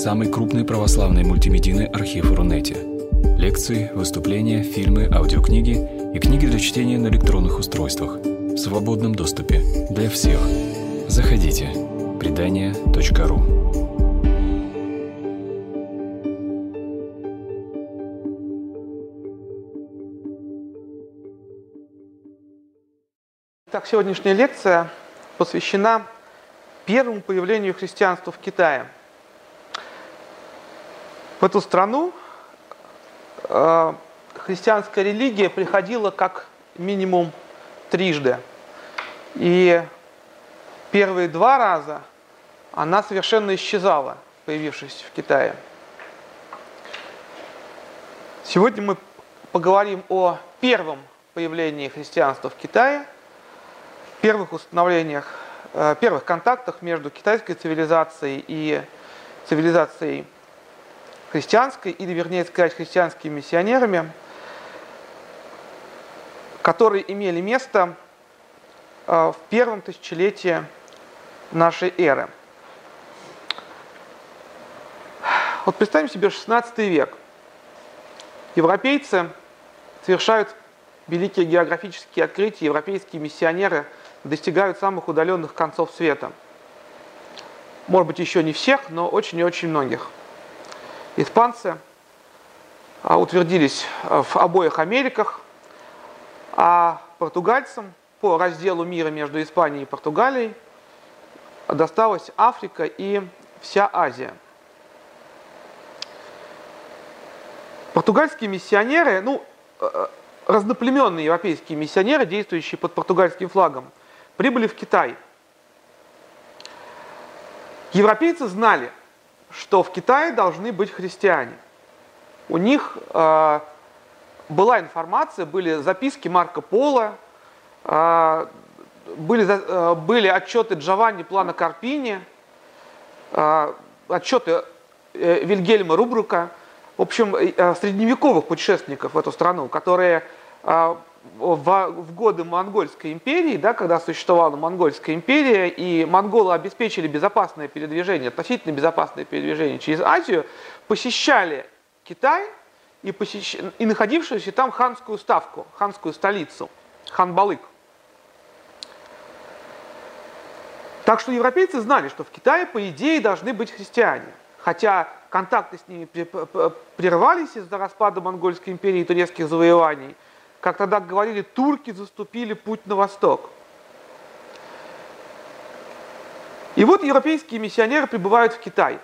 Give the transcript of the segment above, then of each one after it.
самый крупный православный мультимедийный архив Рунете. Лекции, выступления, фильмы, аудиокниги и книги для чтения на электронных устройствах в свободном доступе для всех. Заходите. Предания.ру Так, сегодняшняя лекция посвящена первому появлению христианства в Китае. В эту страну э, христианская религия приходила как минимум трижды. И первые два раза она совершенно исчезала, появившись в Китае. Сегодня мы поговорим о первом появлении христианства в Китае, первых установлениях Э, первых контактах между китайской цивилизацией и цивилизацией христианской, или вернее сказать, христианскими миссионерами, которые имели место э, в первом тысячелетии нашей эры. Вот представим себе 16 век. Европейцы совершают великие географические открытия, европейские миссионеры – достигают самых удаленных концов света. Может быть, еще не всех, но очень и очень многих. Испанцы а, утвердились а, в обоих Америках, а португальцам по разделу мира между Испанией и Португалией досталась Африка и вся Азия. Португальские миссионеры, ну, э, разноплеменные европейские миссионеры, действующие под португальским флагом – прибыли в Китай. Европейцы знали, что в Китае должны быть христиане. У них э, была информация, были записки Марка Пола, э, были, э, были отчеты Джованни Плана Карпини, э, отчеты э, Вильгельма Рубрука, в общем, э, средневековых путешественников в эту страну, которые в, годы Монгольской империи, да, когда существовала Монгольская империя, и монголы обеспечили безопасное передвижение, относительно безопасное передвижение через Азию, посещали Китай и, посещ... и находившуюся там ханскую ставку, ханскую столицу, Ханбалык. Так что европейцы знали, что в Китае, по идее, должны быть христиане. Хотя контакты с ними прервались из-за распада Монгольской империи и турецких завоеваний – как тогда говорили, турки заступили путь на восток. И вот европейские миссионеры прибывают в Китай.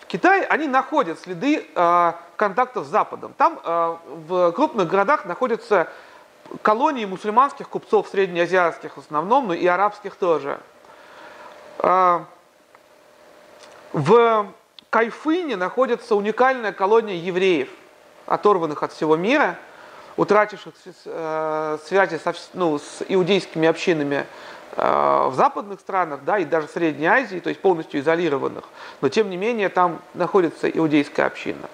В Китае они находят следы э, контактов с Западом. Там э, в крупных городах находятся колонии мусульманских купцов, среднеазиатских в основном, но и арабских тоже. Э, в Кайфыне находится уникальная колония евреев, оторванных от всего мира – утративших э, связи со, ну, с иудейскими общинами э, в западных странах, да, и даже в Средней Азии, то есть полностью изолированных, но тем не менее там находится иудейская община.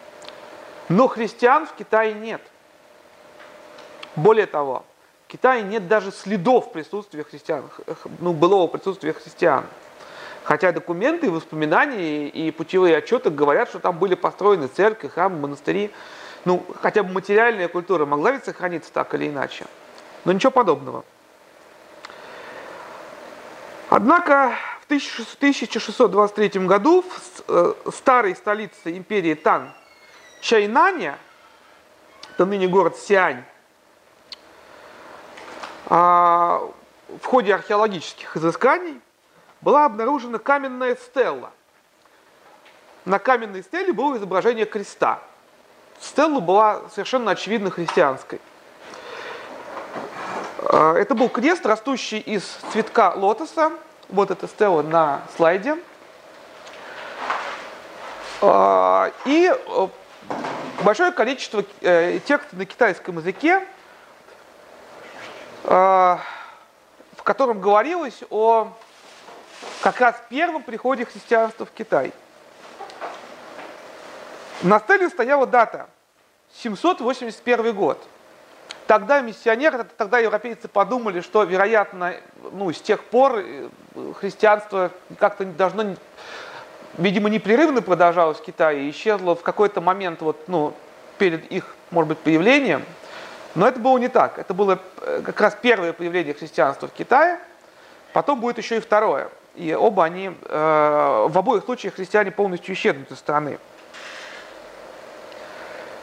Но христиан в Китае нет. Более того, в Китае нет даже следов присутствия христиан, ну, былого присутствия христиан. Хотя документы, воспоминания и путевые отчеты говорят, что там были построены церкви, храмы, монастыри ну, хотя бы материальная культура могла ведь сохраниться так или иначе. Но ничего подобного. Однако в 1623 году в э, старой столице империи Тан, Чайнане, это ныне город Сиань, а, в ходе археологических изысканий была обнаружена каменная стелла. На каменной стеле было изображение креста – Стелла была совершенно очевидно христианской. А, это был крест, растущий из цветка лотоса. Вот эта стелла на слайде. А, и э, большое количество э, текста на китайском языке, а, в котором говорилось о как раз первом приходе христианства в Китай – на стеле стояла дата 781 год. Тогда миссионеры, тогда европейцы подумали, что, вероятно, ну, с тех пор э, христианство как-то должно видимо, непрерывно продолжалось в Китае и исчезло в какой-то момент вот, ну, перед их, может быть, появлением. Но это было не так. Это было э, как раз первое появление христианства в Китае, потом будет еще и второе. И оба они, э, в обоих случаях христиане полностью исчезнут из страны.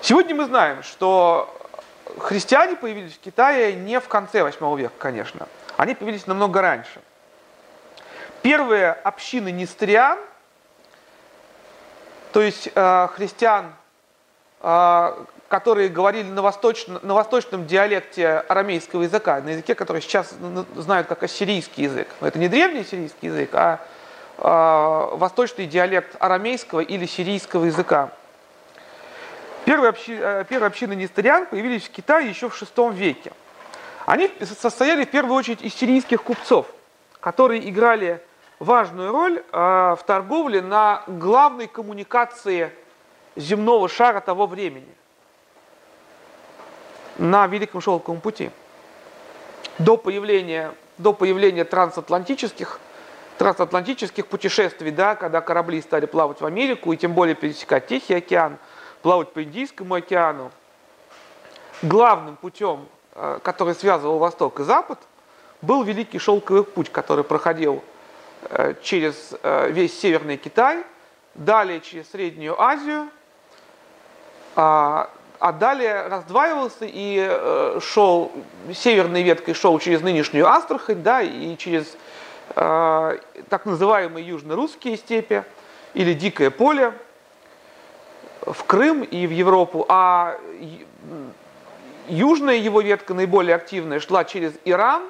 Сегодня мы знаем, что христиане появились в Китае не в конце 8 века, конечно. Они появились намного раньше. Первые общины нестриан, то есть э, христиан, э, которые говорили на, восточном, на восточном диалекте арамейского языка, на языке, который сейчас знают как ассирийский язык. Но это не древний ассирийский язык, а э, восточный диалект арамейского или сирийского языка. Первые, общи, э, первые общины нестырян появились в Китае еще в VI веке. Они состояли в первую очередь из сирийских купцов, которые играли важную роль э, в торговле на главной коммуникации земного шара того времени, на Великом Шелковом пути. До появления, до появления трансатлантических, трансатлантических путешествий, да, когда корабли стали плавать в Америку и тем более пересекать Тихий океан – плавать по Индийскому океану. Главным путем, э, который связывал Восток и Запад, был Великий Шелковый путь, который проходил э, через э, весь Северный Китай, далее через Среднюю Азию, а, а далее раздваивался и шел, северной веткой шел через нынешнюю Астрахань, да, и через так называемые южно-русские степи или дикое поле, в Крым и в Европу, а южная его ветка, наиболее активная, шла через Иран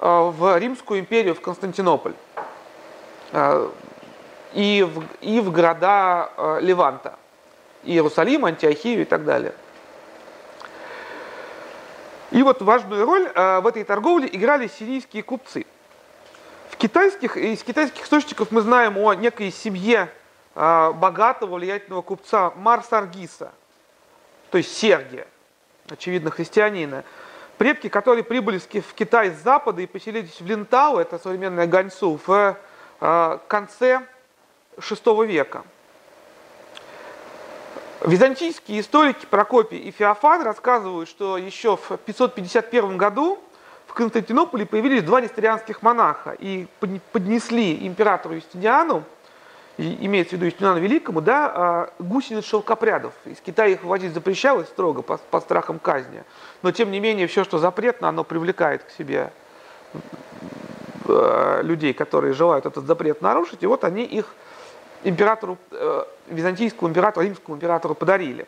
э, в Римскую империю, в Константинополь э, и в, и в города э, Леванта, Иерусалим, Антиохию и так далее. И вот важную роль в этой торговле играли сирийские купцы. В китайских, из китайских источников мы знаем о некой семье богатого влиятельного купца Марсаргиса, то есть Сергия, очевидно, христианина, предки, которые прибыли в Китай с запада и поселились в Линтау, это современная Ганьсу, в а, конце VI века. Византийские историки Прокопий и Феофан рассказывают, что еще в 551 году в Константинополе появились два нестерианских монаха и поднесли императору Юстиниану имеется в виду Юстиниану Великому, да, а, гусениц шелкопрядов. Из Китая их вводить запрещалось строго по, по страхам казни. Но тем не менее, все, что запретно, оно привлекает к себе э, людей, которые желают этот запрет нарушить. И вот они их императору, э, византийскому императору, римскому императору подарили.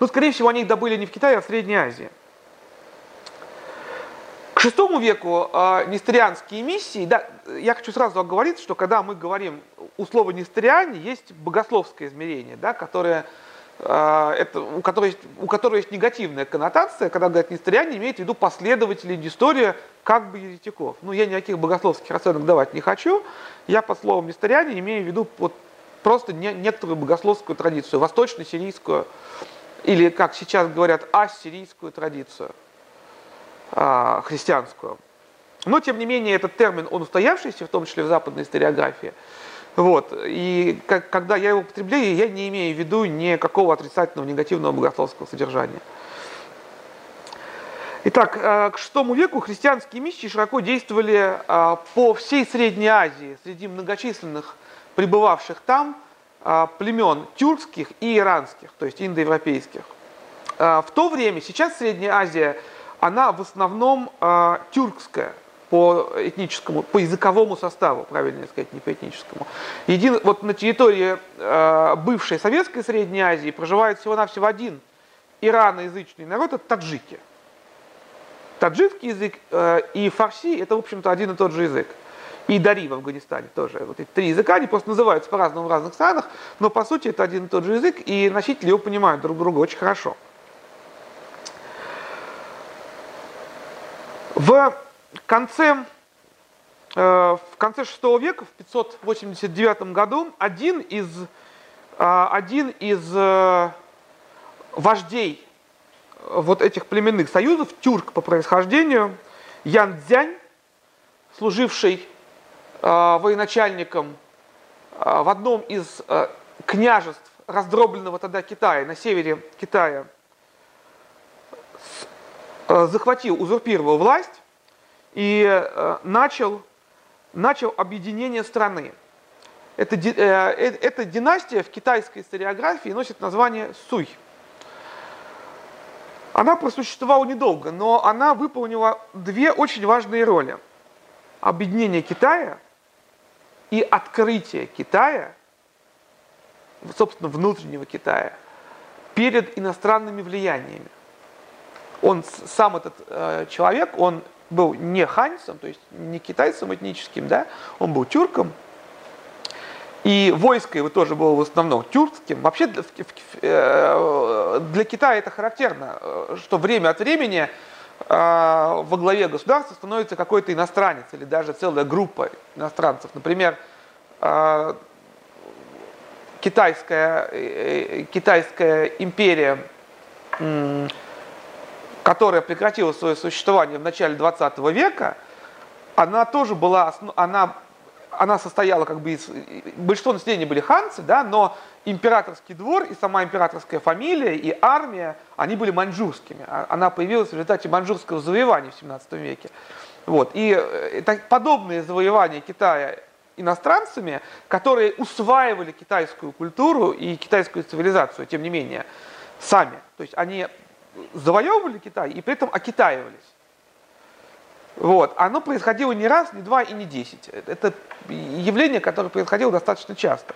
Но, скорее всего, они их добыли не в Китае, а в Средней Азии. VI веку э, несторианские миссии, да, я хочу сразу оговориться, что когда мы говорим у слова несториане, есть богословское измерение, да, которое, э, это, у, которой есть, у которой есть негативная коннотация, когда говорят несториане, имеет в виду последователи истории как бы еретиков. Ну, я никаких богословских оценок давать не хочу, я по словам несториане имею в виду вот просто не, некоторую богословскую традицию, восточно-сирийскую, или, как сейчас говорят, ассирийскую традицию. А, христианскую. Но, тем не менее, этот термин, он устоявшийся, в том числе в западной историографии. Вот. И как, когда я его употребляю, я не имею в виду никакого отрицательного, негативного богословского содержания. Итак, э, к VI веку христианские миссии широко действовали э, по всей Средней Азии среди многочисленных пребывавших там племен тюркских и иранских, то есть индоевропейских. В то время, сейчас Средняя Азия – она в основном э, тюркская по этническому, по языковому составу, правильно сказать, не по этническому. Един, вот на территории э, бывшей советской Средней Азии проживает всего-навсего один ираноязычный народ, это таджики. Таджикский язык э, и фарси это, в общем-то, один и тот же язык. И дари в Афганистане тоже. Вот эти три языка, они просто называются по-разному в разных странах, но по сути это один и тот же язык, и носители его понимают друг друга очень хорошо. В конце, э, в конце VI века, в 589 году, один из, э, один из э, вождей вот этих племенных союзов, тюрк по происхождению, Ян Дзянь, служивший военачальником в одном из княжеств раздробленного тогда Китая, на севере Китая, захватил, узурпировал власть и начал, начал объединение страны. Эта, эта династия в китайской историографии носит название Суй. Она просуществовала недолго, но она выполнила две очень важные роли. Объединение Китая и открытие Китая, собственно, внутреннего Китая, перед иностранными влияниями. Он сам этот э, человек, он был не ханьцем, то есть не китайцем этническим, да, он был тюрком, и войско его тоже было в основном тюркским. Вообще э, для Китая это характерно, э, что время от времени э, во главе государства становится какой-то иностранец или даже целая группа иностранцев. Например, китайская, китайская империя, которая прекратила свое существование в начале 20 века, она тоже была, она она состояла как бы из... Большинство населения были ханцы, да, но императорский двор и сама императорская фамилия и армия, они были маньчжурскими. А, она появилась в результате маньчжурского завоевания в 17 веке. Вот. И это подобные завоевания Китая иностранцами, которые усваивали китайскую культуру и китайскую цивилизацию, тем не менее, сами. То есть они завоевывали Китай и при этом окитаивались. Вот. Оно происходило не раз, не два и не десять. Это явление, которое происходило достаточно часто.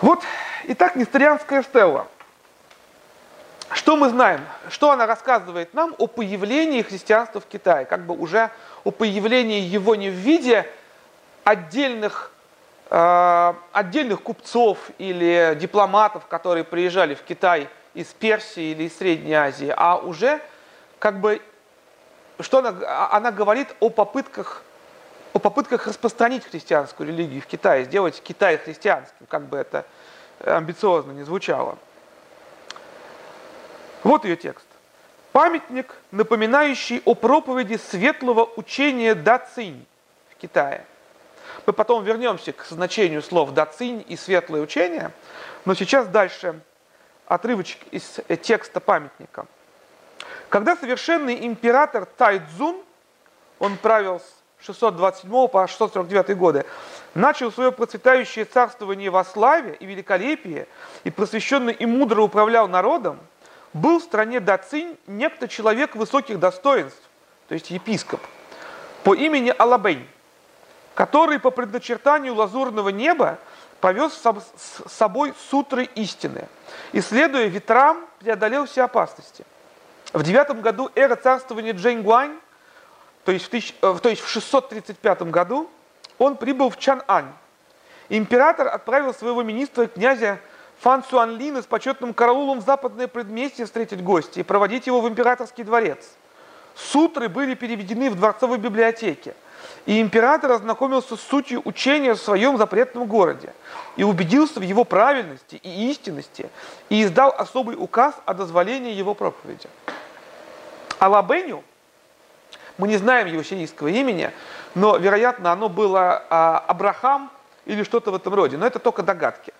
Вот, итак, Несторианская стелла. Что мы знаем? Что она рассказывает нам о появлении христианства в Китае? Как бы уже о появлении его не в виде отдельных, э, отдельных купцов или дипломатов, которые приезжали в Китай из Персии или из Средней Азии, а уже как бы, что она, а, она говорит о попытках, о попытках распространить христианскую религию в Китае, сделать Китай христианским, как бы это амбициозно не звучало. Вот ее текст. Памятник, напоминающий о проповеди светлого учения Дацинь в Китае. Мы потом вернемся к значению слов Дацинь и светлое учение, но сейчас дальше отрывочек из э, текста памятника. Когда совершенный император Тайцзун, он правил с 627 по 649 годы, начал свое процветающее царствование во славе и великолепии, и просвещенно и мудро управлял народом, был в стране Дацинь некто человек высоких достоинств, то есть епископ, по имени Алабень, который по предначертанию лазурного неба повез с собой сутры истины. Исследуя ветрам, преодолел все опасности. В девятом году эра царствования Джэньгуань, то есть в, э, то есть в 635 году, он прибыл в Чан-Ань. Император отправил своего министра, князя Фан Суанлина с почетным караулом в западное предместье встретить гостя и проводить его в императорский дворец. Сутры были переведены в дворцовой библиотеке – и император ознакомился с сутью учения в своем запретном городе и убедился в его правильности и истинности и издал особый указ о дозволении его проповеди. Алабеню, мы не знаем его сирийского имени, но, вероятно, оно было а, Абрахам или что-то в этом роде, но это только догадки.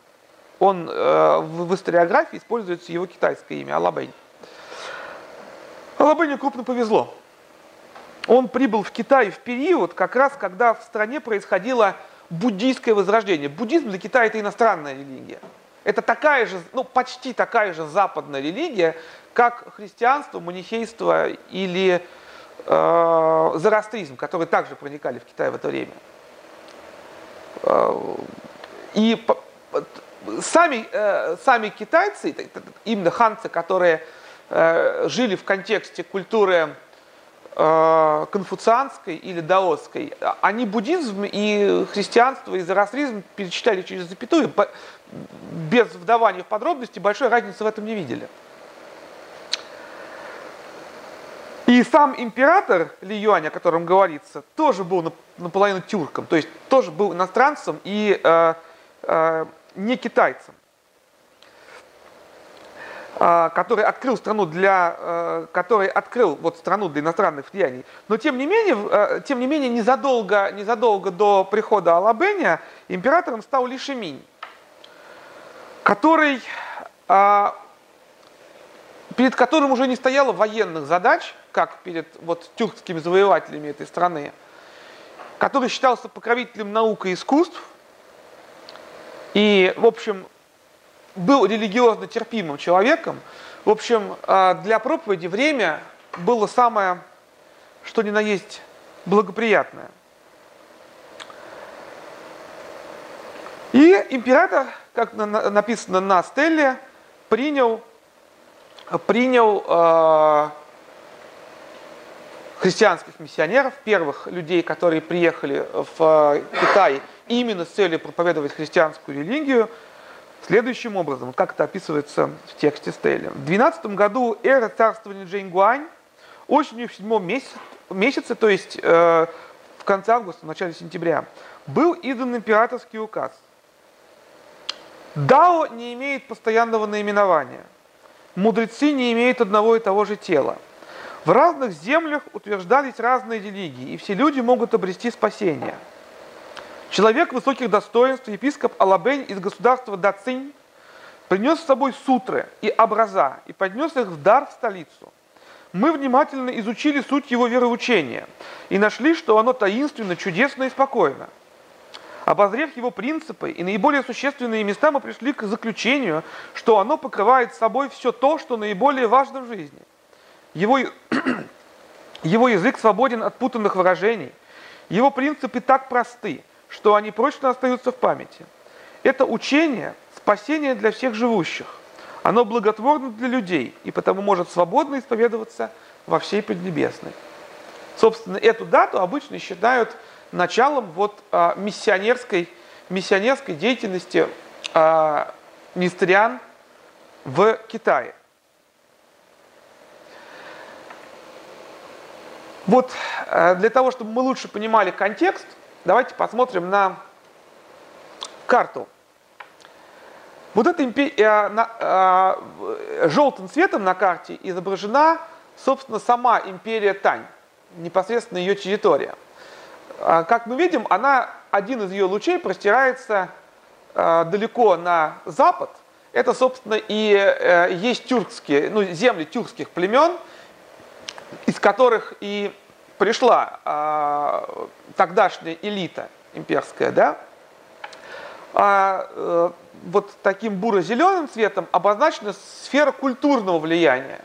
Он э, в, историографии используется его китайское имя Алабень. Алабеню крупно повезло он прибыл в Китай в период, как раз когда в стране происходило буддийское возрождение. Буддизм для Китая это иностранная религия. Это такая же, ну почти такая же западная религия, как христианство, манихейство или э, зороастризм, которые также проникали в Китай в это время. Э, и сами, э, сами китайцы, именно ханцы, которые э, жили в контексте культуры конфуцианской или даосской, они буддизм и христианство и зороастризм перечитали через запятую, без вдавания в подробности, большой разницы в этом не видели. И сам император Ли Юань, о котором говорится, тоже был наполовину тюрком, то есть тоже был иностранцем и э, э, не китайцем. А, который открыл страну для, э, который открыл вот страну для иностранных влияний. Но тем не менее, э, тем не менее незадолго, незадолго до прихода Алабения императором стал Лишеминь, который, а, перед которым уже не стояло военных задач, как перед вот, тюркскими завоевателями этой страны, который считался покровителем наук и искусств, и, в общем, был религиозно терпимым человеком. В общем, а, для проповеди время было самое, что ни на есть, благоприятное. И император, как написано на стелле, принял, принял э, христианских миссионеров, первых людей, которые приехали в Китай именно с целью проповедовать христианскую религию – следующим образом, как это описывается в тексте Стелли. В 12 году эра царствования Джейн Гуань, осенью в седьмом месяце, месяце то есть э, в конце августа, в начале сентября, был издан императорский указ. Дао не имеет постоянного наименования. Мудрецы не имеют одного и того же тела. В разных землях утверждались разные религии, и все люди могут обрести спасение – Человек высоких достоинств, епископ Алабень из государства Дацинь, принес с собой сутры и образа и поднес их в дар в столицу. Мы внимательно изучили суть его вероучения и нашли, что оно таинственно, чудесно и спокойно. Обозрев его принципы и наиболее существенные места, мы пришли к заключению, что оно покрывает собой все то, что наиболее важно в жизни. Его, его язык свободен от путанных выражений, его принципы так просты, что они прочно остаются в памяти. Это учение – спасение для всех живущих. Оно благотворно для людей и потому может свободно исповедоваться во всей Поднебесной. Собственно, эту дату обычно считают началом вот, а, миссионерской, миссионерской деятельности а, нестриан в Китае. Вот а, для того, чтобы мы лучше понимали контекст, Давайте посмотрим на карту. Вот эта импи... э, на, э, желтым цветом на карте изображена, собственно, сама империя Тань, непосредственно ее территория. Э, как мы видим, она, один из ее лучей простирается э, далеко на запад. Это, собственно, и э, есть тюркские, ну, земли тюркских племен, из которых и пришла э, тогдашняя элита имперская, да, а э, вот таким буро-зеленым цветом обозначена сфера культурного влияния,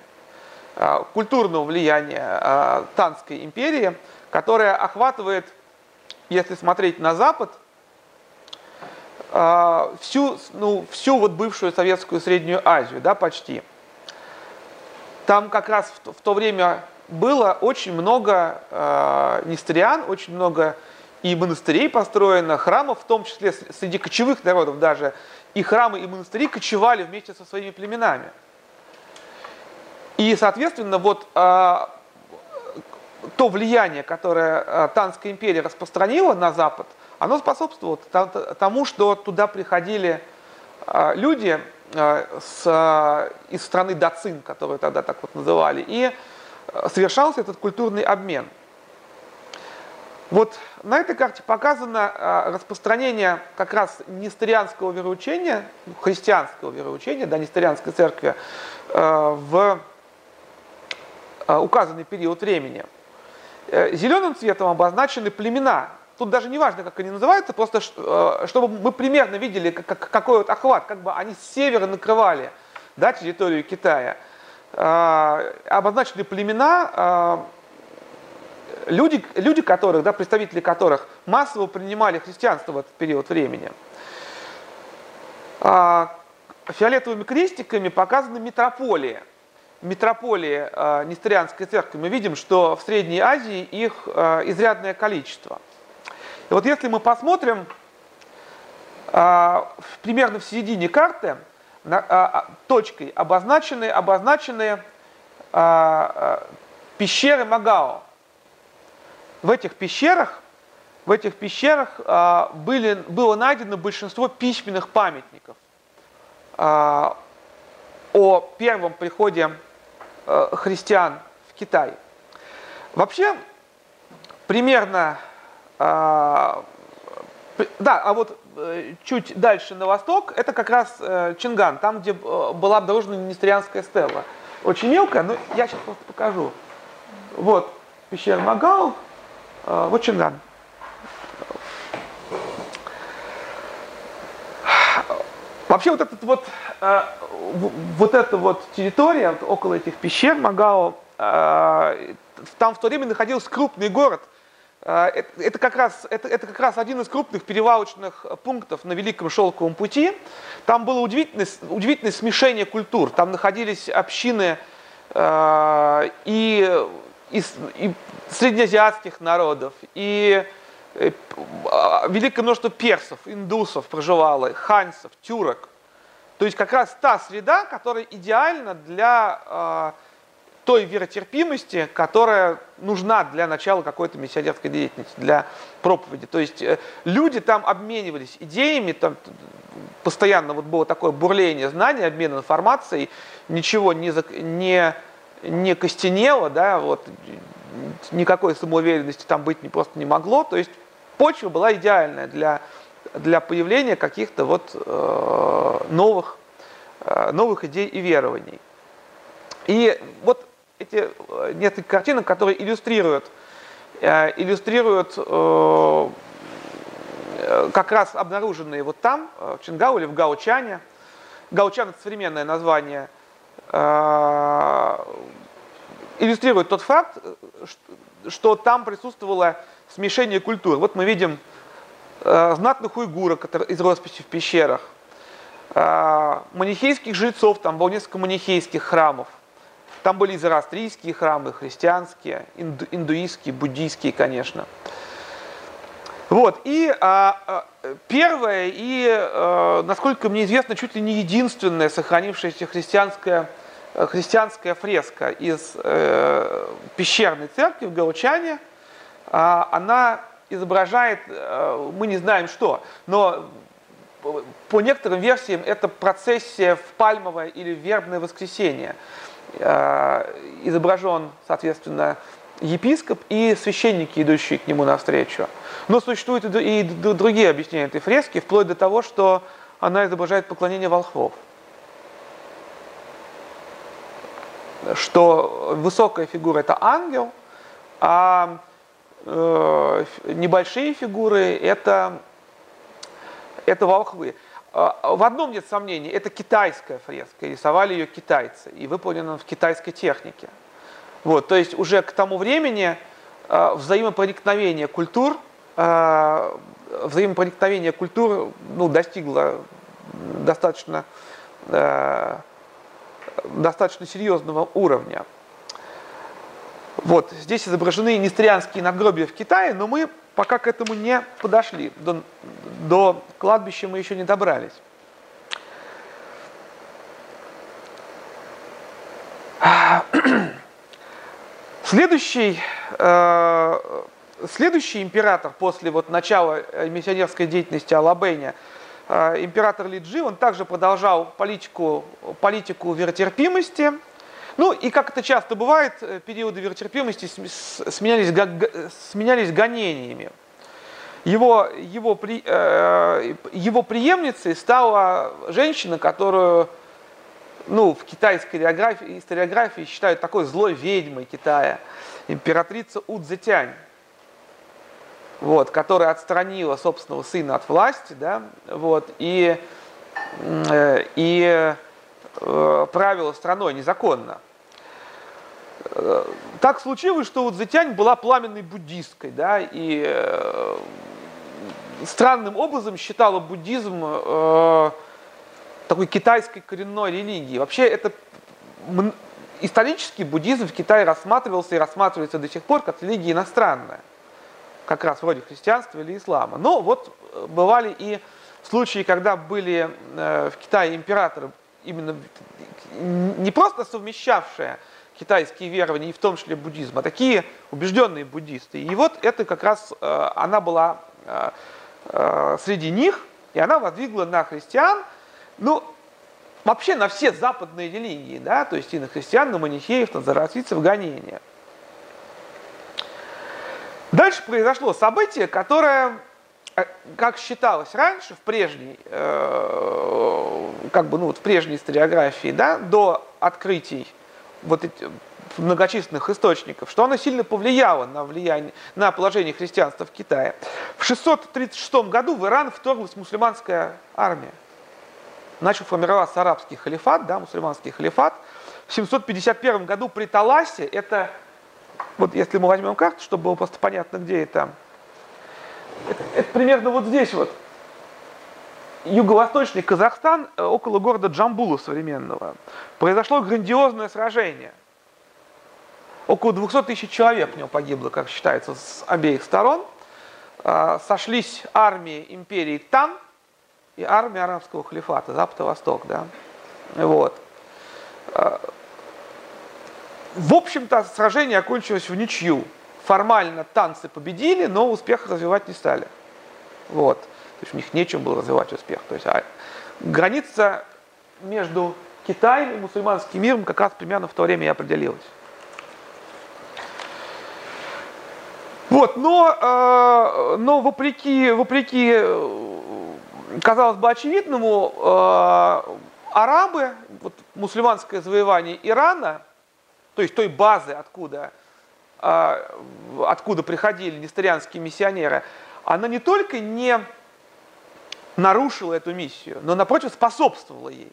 э, культурного влияния э, Танской империи, которая охватывает, если смотреть на Запад, э, всю, ну, всю вот бывшую Советскую Среднюю Азию, да, почти. Там как раз в, в то время было очень много э, нестриан, очень много и монастырей построено, храмов, в том числе среди кочевых народов даже, и храмы, и монастыри кочевали вместе со своими племенами. И, соответственно, вот э, то влияние, которое э, Танская империя распространила на Запад, оно способствовало тому, что туда приходили э, люди э, с, э, из страны Дацин, которую тогда так вот называли, и совершался этот культурный обмен. Вот на этой карте показано а, распространение как раз нестерианского вероучения, христианского вероучения, да, нестерианской церкви а, в а, указанный период времени. Э, Зеленым цветом обозначены племена. Тут даже не важно, как они называются, просто чтобы мы примерно видели, какой вот охват, как бы они с севера накрывали да, территорию Китая – обозначены племена, а, люди, люди которых, да, представители которых массово принимали христианство в этот период времени. А, фиолетовыми крестиками показаны метрополии. Метрополии Нестерианской церкви. Мы видим, что в Средней Азии их изрядное количество. И вот если мы посмотрим примерно в середине карты, а, а, точкой обозначены, обозначены а, пещеры Магао. В этих пещерах, в этих пещерах были, было найдено большинство письменных памятников. о первом приходе э, христиан в Китай. Вообще, примерно, да, а вот чуть дальше на восток, это как раз э, Чинган, там, где э, была обнаружена нестерианская стела. Очень мелкая, но я сейчас просто покажу. Вот пещера Магал, э, вот Чинган. Вообще вот этот вот, э, вот эта вот территория около этих пещер Магао, э, там в то время находился крупный город. Э, это, это, как раз, это, это как раз один из крупных перевалочных пунктов на Великом Шелковом пути. Там было удивительное, удивительное смешение культур. Там находились общины э, и, и, и среднеазиатских народов, и Э, а, великое множество персов, индусов проживало, ханьцев, тюрок. То есть как раз та среда, которая идеальна для э, той веротерпимости, которая нужна для начала какой-то миссионерской деятельности, для проповеди. То есть э, люди там обменивались идеями, там постоянно вот было такое бурление знаний, обмен информацией, ничего не, не, не костенело, да, вот, никакой самоуверенности там быть не просто не могло. То есть почва была идеальная для, для появления каких-то вот э, новых, э, новых идей и верований. И вот эти э, несколько картинок, которые иллюстрируют, э, иллюстрируют э, как раз обнаруженные вот там, в Чингау или в Гаучане. Гаучан это современное название, иллюстрирует тот факт, что, там присутствовала смешение культур. Вот мы видим знатных уйгуров которые, из росписи в пещерах, манихейских жрецов, там было несколько манихейских храмов. Там были зороастрийские храмы, христианские, инду, индуистские, буддийские, конечно. Вот, и а, а, первое и, а, насколько мне известно, чуть ли не единственная сохранившаяся христианская, христианская фреска из э, пещерной церкви в Гаучане – а, она изображает, э, мы не знаем что, но по некоторым версиям это процессия в пальмовое или вербное воскресенье. Э, изображен, соответственно, епископ и священники, идущие к нему навстречу. Но существуют и другие объяснения этой фрески, вплоть до того, что она изображает поклонение волхвов. Что высокая фигура это ангел, а Э, небольшие фигуры это, это волхвы. А, в одном нет сомнений, это китайская фреска, рисовали ее китайцы, и выполнена в китайской технике. Вот, то есть уже к тому времени э, взаимопроникновение культур, э, взаимопроникновение культур ну, достигло достаточно, достаточно серьезного уровня. Вот, здесь изображены нестрианские надгробия в Китае, но мы пока к этому не подошли. До, до кладбища мы еще не добрались. Следующий, э, следующий император после вот начала миссионерской деятельности Алабэня, э, император Лиджи, он также продолжал политику, политику веротерпимости, ну и как это часто бывает, э, периоды веротерпимости сменялись, сменялись гонениями. Его, его, при, э, его преемницей стала женщина, которую ну, в китайской историографии, считают такой злой ведьмой Китая, императрица Удзетянь, вот, которая отстранила собственного сына от власти, да, вот, и, э, и правила страной незаконно. Э, так случилось, что вот Зетянь была пламенной буддисткой, да, и э, странным образом считала буддизм э, такой китайской коренной религией. Вообще это исторически буддизм в Китае рассматривался и рассматривается до сих пор как религия иностранная, как раз вроде христианства или ислама. Но вот э, бывали и случаи, когда были э, в Китае императоры именно не просто совмещавшие китайские верования, и в том числе буддизм, а такие убежденные буддисты. И вот это как раз э, она была э, э, среди них, и она воздвигла на христиан, ну, вообще на все западные религии, да, то есть и на христиан, на манихеев, на заратийцев гонения. Дальше произошло событие, которое, как считалось раньше, в прежней, э, как бы, ну, вот в прежней историографии, да, до открытий вот этих многочисленных источников, что оно сильно повлияло на, влияние, на положение христианства в Китае. В 636 году в Иран вторглась мусульманская армия. Начал формироваться арабский халифат, да, мусульманский халифат. В 751 году при Таласе, это вот если мы возьмем карту, чтобы было просто понятно, где это, это, это примерно вот здесь вот, юго-восточный Казахстан, э, около города Джамбула современного, произошло грандиозное сражение. Около 200 тысяч человек в нем погибло, как считается, с обеих сторон. А, сошлись армии империи Тан и армия арабского халифата, Запад и Восток. Да? Вот. А, в общем-то, сражение окончилось в ничью. Формально танцы победили, но успех развивать не стали. Вот. То есть у них нечем было развивать успех. То есть а граница между Китаем и мусульманским миром как раз примерно в то время и определилась. Вот, но, э, но вопреки, вопреки, э, казалось бы, очевидному, э, арабы, вот, мусульманское завоевание Ирана – то есть той базы, откуда, откуда приходили несторианские миссионеры, она не только не нарушила эту миссию, но, напротив, способствовала ей.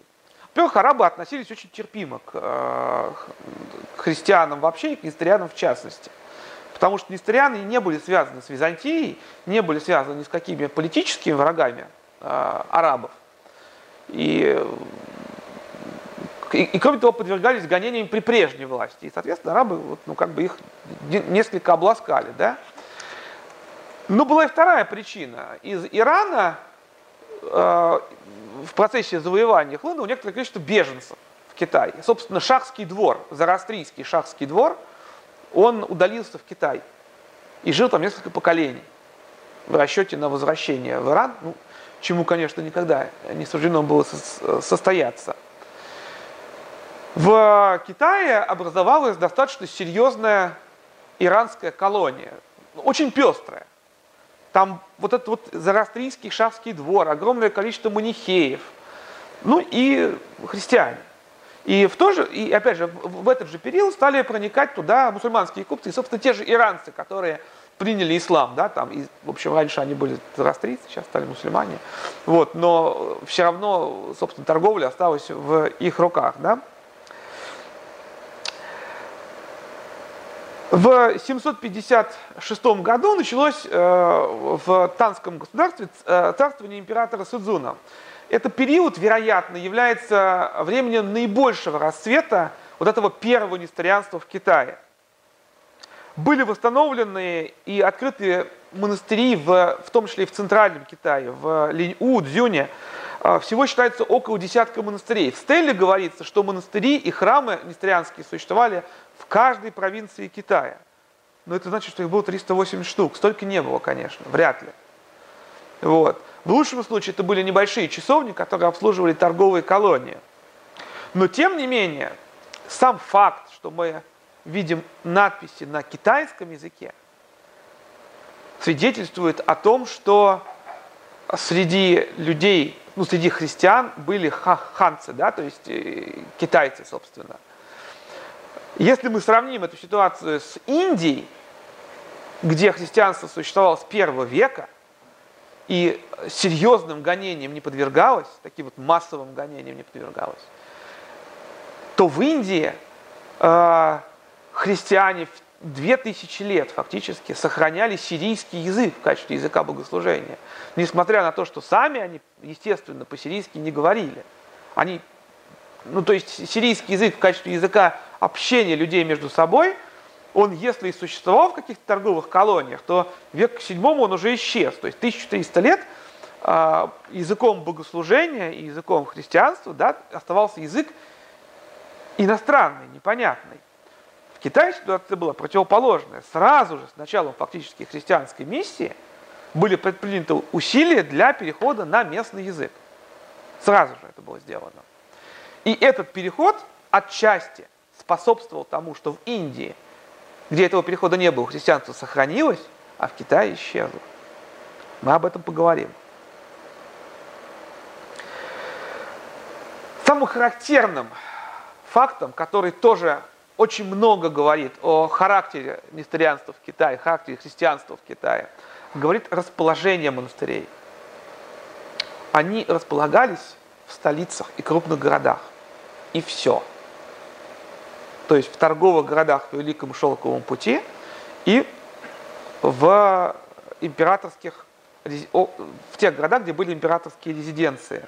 Во-первых, арабы относились очень терпимо к, а, к христианам вообще и к несторианам в частности. Потому что несторианы не были связаны с Византией, не были связаны ни с какими политическими врагами э, арабов. И и, и кроме того, подвергались гонениям при прежней власти. И, соответственно, арабы вот, ну, как бы их несколько обласкали. Да? Но была и вторая причина. Из Ирана э, в процессе завоевания хлынуло некоторое количество беженцев в Китай. Собственно, шахский двор, зарастрийский шахский двор, он удалился в Китай и жил там несколько поколений в расчете на возвращение в Иран, ну, чему, конечно, никогда не суждено было состояться в Китае образовалась достаточно серьезная иранская колония, очень пестрая. Там вот этот вот зарастрийский шахский двор, огромное количество манихеев, ну и христиане. И, в то же, и опять же, в этот же период стали проникать туда мусульманские купцы, и, собственно, те же иранцы, которые приняли ислам, да, там, и, в общем, раньше они были зарастрийцы, сейчас стали мусульмане, вот, но все равно, собственно, торговля осталась в их руках, да. В 756 году началось э, в Танском государстве э, царствование императора Судзуна. Этот период, вероятно, является временем наибольшего расцвета вот этого первого несторианства в Китае. Были восстановлены и открыты монастыри, в, в том числе и в центральном Китае, в Линь-У, Дзюне. Э, всего считается около десятка монастырей. В Стелле говорится, что монастыри и храмы несторианские существовали в каждой провинции Китая. Но это значит, что их было 380 штук. Столько не было, конечно, вряд ли. Вот. В лучшем случае это были небольшие часовни, которые обслуживали торговые колонии. Но тем не менее, сам факт, что мы видим надписи на китайском языке, свидетельствует о том, что среди людей, ну, среди христиан были ханцы, да, то есть э, китайцы, собственно – если мы сравним эту ситуацию с Индией, где христианство существовало с первого века и серьезным гонением не подвергалось, таким вот массовым гонением не подвергалось, то в Индии э, христиане в 2000 лет фактически сохраняли сирийский язык в качестве языка богослужения. Несмотря на то, что сами они, естественно, по-сирийски не говорили. Они, ну то есть сирийский язык в качестве языка общения людей между собой, он, если и существовал в каких-то торговых колониях, то век седьмому он уже исчез. То есть 1300 лет э, языком богослужения и языком христианства да, оставался язык иностранный, непонятный. В Китае ситуация была противоположная. Сразу же с началом фактически христианской миссии были предприняты усилия для перехода на местный язык. Сразу же это было сделано. И этот переход отчасти способствовал тому, что в Индии, где этого перехода не было, христианство сохранилось, а в Китае исчезло. Мы об этом поговорим. Самым характерным фактом, который тоже очень много говорит о характере несторианства в Китае, характере христианства в Китае, говорит расположение монастырей. Они располагались в столицах и крупных городах. И все. То есть в торговых городах по Великому Шелковому пути и в императорских, в тех городах, где были императорские резиденции.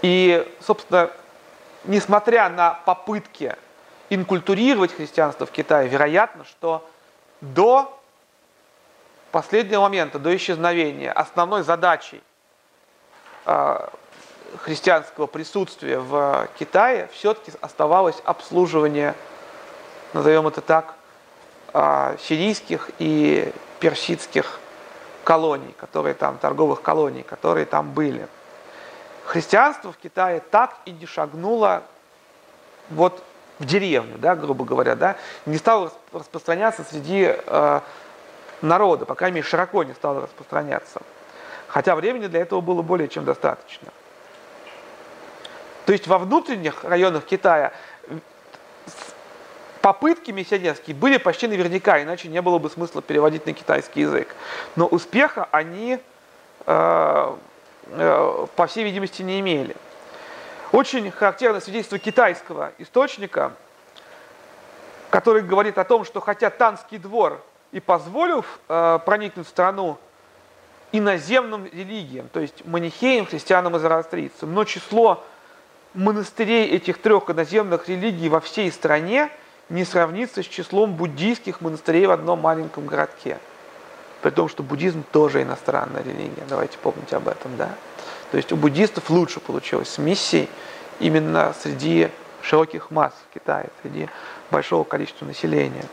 И, собственно, несмотря на попытки инкультурировать христианство в Китае, вероятно, что до последнего момента, до исчезновения, основной задачей э, христианского присутствия в Китае все-таки оставалось обслуживание, назовем это так, э, сирийских и персидских колоний, которые там, торговых колоний, которые там были христианство в Китае так и не шагнуло вот в деревню, да, грубо говоря, да, не стало распространяться среди э, народа, по крайней мере, широко не стало распространяться. Хотя времени для этого было более чем достаточно. То есть во внутренних районах Китая попытки миссионерские были почти наверняка, иначе не было бы смысла переводить на китайский язык. Но успеха они э, Э, по всей видимости, не имели. Очень характерное свидетельство китайского источника, который говорит о том, что хотя Танский двор и позволил э, проникнуть в страну иноземным религиям, то есть манихеям, христианам и зороастрийцам, но число монастырей этих трех иноземных религий во всей стране не сравнится с числом буддийских монастырей в одном маленьком городке при том, что буддизм тоже иностранная религия. Давайте помнить об этом, да. То есть у буддистов лучше получилось с миссией именно среди широких масс в Китае, среди большого количества населения.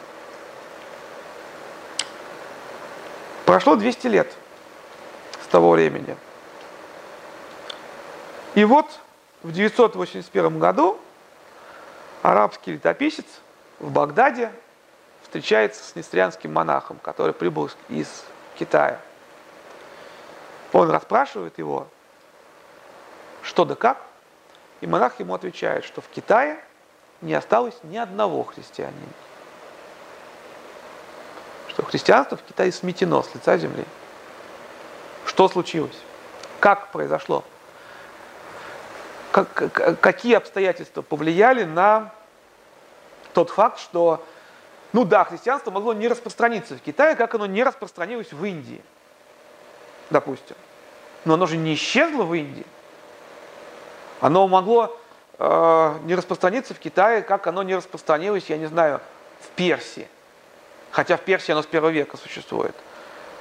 Прошло 200 лет с того времени. И вот в 981 году арабский летописец в Багдаде встречается с нестрянским монахом, который прибыл из Китая. Он расспрашивает его, что да как, и монах ему отвечает, что в Китае не осталось ни одного христианина. Что христианство в Китае сметено с лица земли. Что случилось? Как произошло? Как, какие обстоятельства повлияли на тот факт, что ну да, христианство могло не распространиться в Китае, как оно не распространилось в Индии, допустим. Но оно же не исчезло в Индии. Оно могло э, не распространиться в Китае, как оно не распространилось, я не знаю, в Персии. Хотя в Персии оно с первого века существует.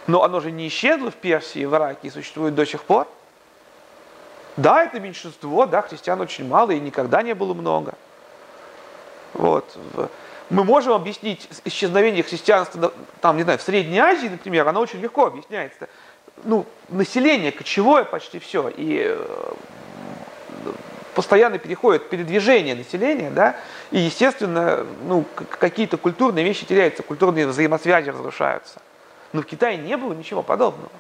Но оно же не исчезло в Персии, в Ираке и существует до сих пор. Да, это меньшинство, да, христиан очень мало и никогда не было много. Вот мы можем объяснить исчезновение христианства, там, не знаю, в Средней Азии, например, оно очень легко объясняется. Ну, население кочевое почти все, и э, постоянно переходит передвижение населения, да, и, естественно, ну, какие-то культурные вещи теряются, культурные взаимосвязи разрушаются. Но в Китае не было ничего подобного.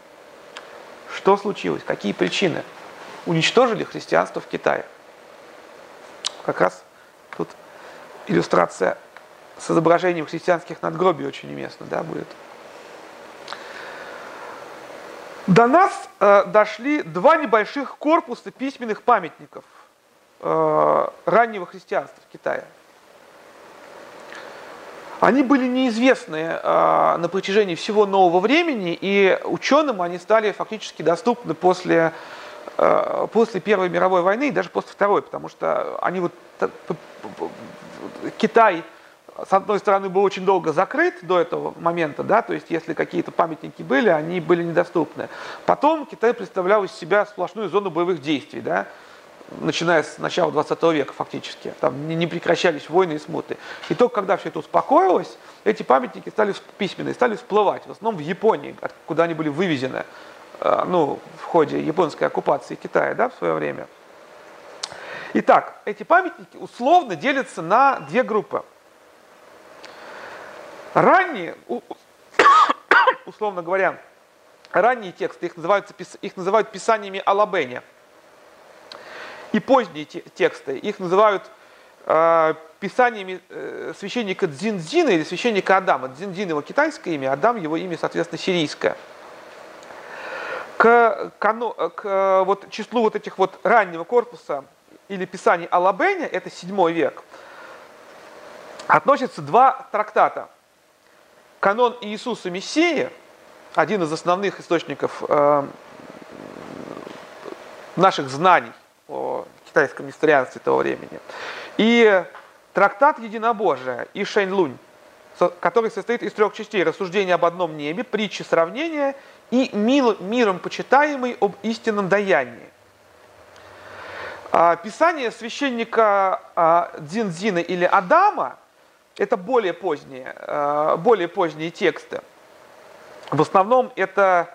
Что случилось? Какие причины? Уничтожили христианство в Китае. Как раз тут иллюстрация с изображением христианских надгробий очень уместно да, будет. До нас э, дошли два небольших корпуса письменных памятников э, раннего христианства в Китае. Они были неизвестны э, на протяжении всего нового времени, и ученым они стали фактически доступны после, после Первой мировой войны и даже после Второй, потому что они вот, Китай с одной стороны, был очень долго закрыт до этого момента, да, то есть если какие-то памятники были, они были недоступны. Потом Китай представлял из себя сплошную зону боевых действий, да, начиная с начала 20 века фактически. Там не прекращались войны и смуты. И только когда все это успокоилось, эти памятники стали письменные, стали всплывать, в основном в Японии, куда они были вывезены э, ну, в ходе японской оккупации Китая да, в свое время. Итак, эти памятники условно делятся на две группы. Ранние, условно говоря, ранние тексты, их называют, их называют писаниями Алабене. И поздние тексты, их называют э, писаниями э, священника Дзиндзина или священника Адама. Дзиндзин его китайское имя, Адам его имя, соответственно, сирийское. К, к, к вот, числу вот этих вот раннего корпуса или писаний Алабеня, это 7 век, относятся два трактата. Канон Иисуса Мессии, один из основных источников э, наших знаний о китайском несторианстве того времени, и трактат Единобожия и Шэнь-Лунь, который состоит из трех частей. Рассуждение об одном небе, притчи сравнения и миром почитаемый об истинном даянии. А, писание священника а, Дзинзина или Адама – это более поздние, а, более поздние тексты. В основном это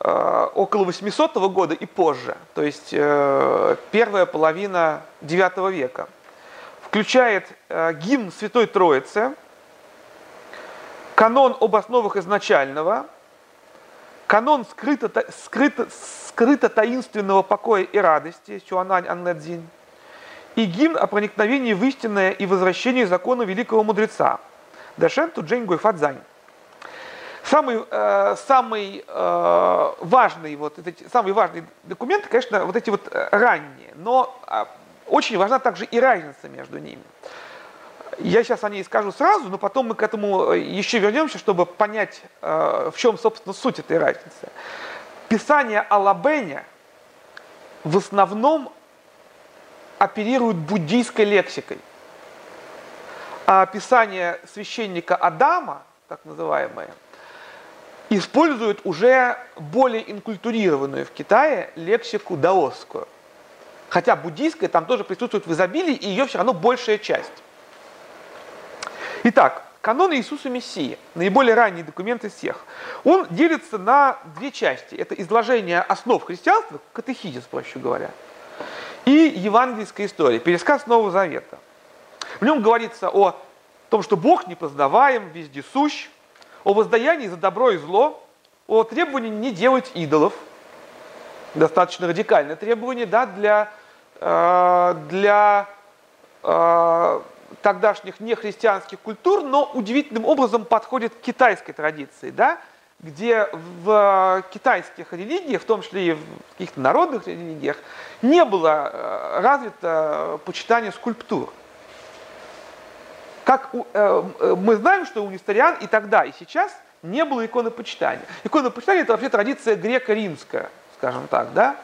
около 800 года и позже, то есть э, первая половина IX века. Включает э, гимн Святой Троицы, канон об основах изначального – Канон скрыто, скрыто, скрыто таинственного покоя и радости, Сюанань Аннадзин, и гимн о проникновении в истинное и возвращении закона великого мудреца, Дашен Туджень Гуйфадзань. Самый, э, самый э, важный, вот, эти, самый важный документ, конечно, вот эти вот э, ранние, но э, очень важна также и разница между ними. Я сейчас о ней скажу сразу, но потом мы к этому э, еще вернемся, чтобы понять, э, в чем, собственно, суть этой разницы. Писание Алабеня в основном оперирует буддийской лексикой. А писание священника Адама, так называемое, использует уже более инкультурированную в Китае лексику даосскую. Хотя буддийская там тоже присутствует в изобилии, и ее все равно большая часть. Итак, канон Иисуса Мессии, наиболее ранний документ из всех, он делится на две части. Это изложение основ христианства, катехизис, проще говоря, и евангельская история, пересказ Нового Завета. В нем говорится о том, что Бог непознаваем, вездесущ, о воздаянии за добро и зло, о требовании не делать идолов, достаточно радикальное требование да, для, э, для э, тогдашних нехристианских культур, но удивительным образом подходит к китайской традиции, да, где в китайских религиях, в том числе и в каких-то народных религиях, не было э, развито почитание скульптур. Как у, э, э, мы знаем, что у несториан и тогда, и сейчас не было иконопочитания. Иконопочитание – это вообще традиция греко-римская, скажем так, да?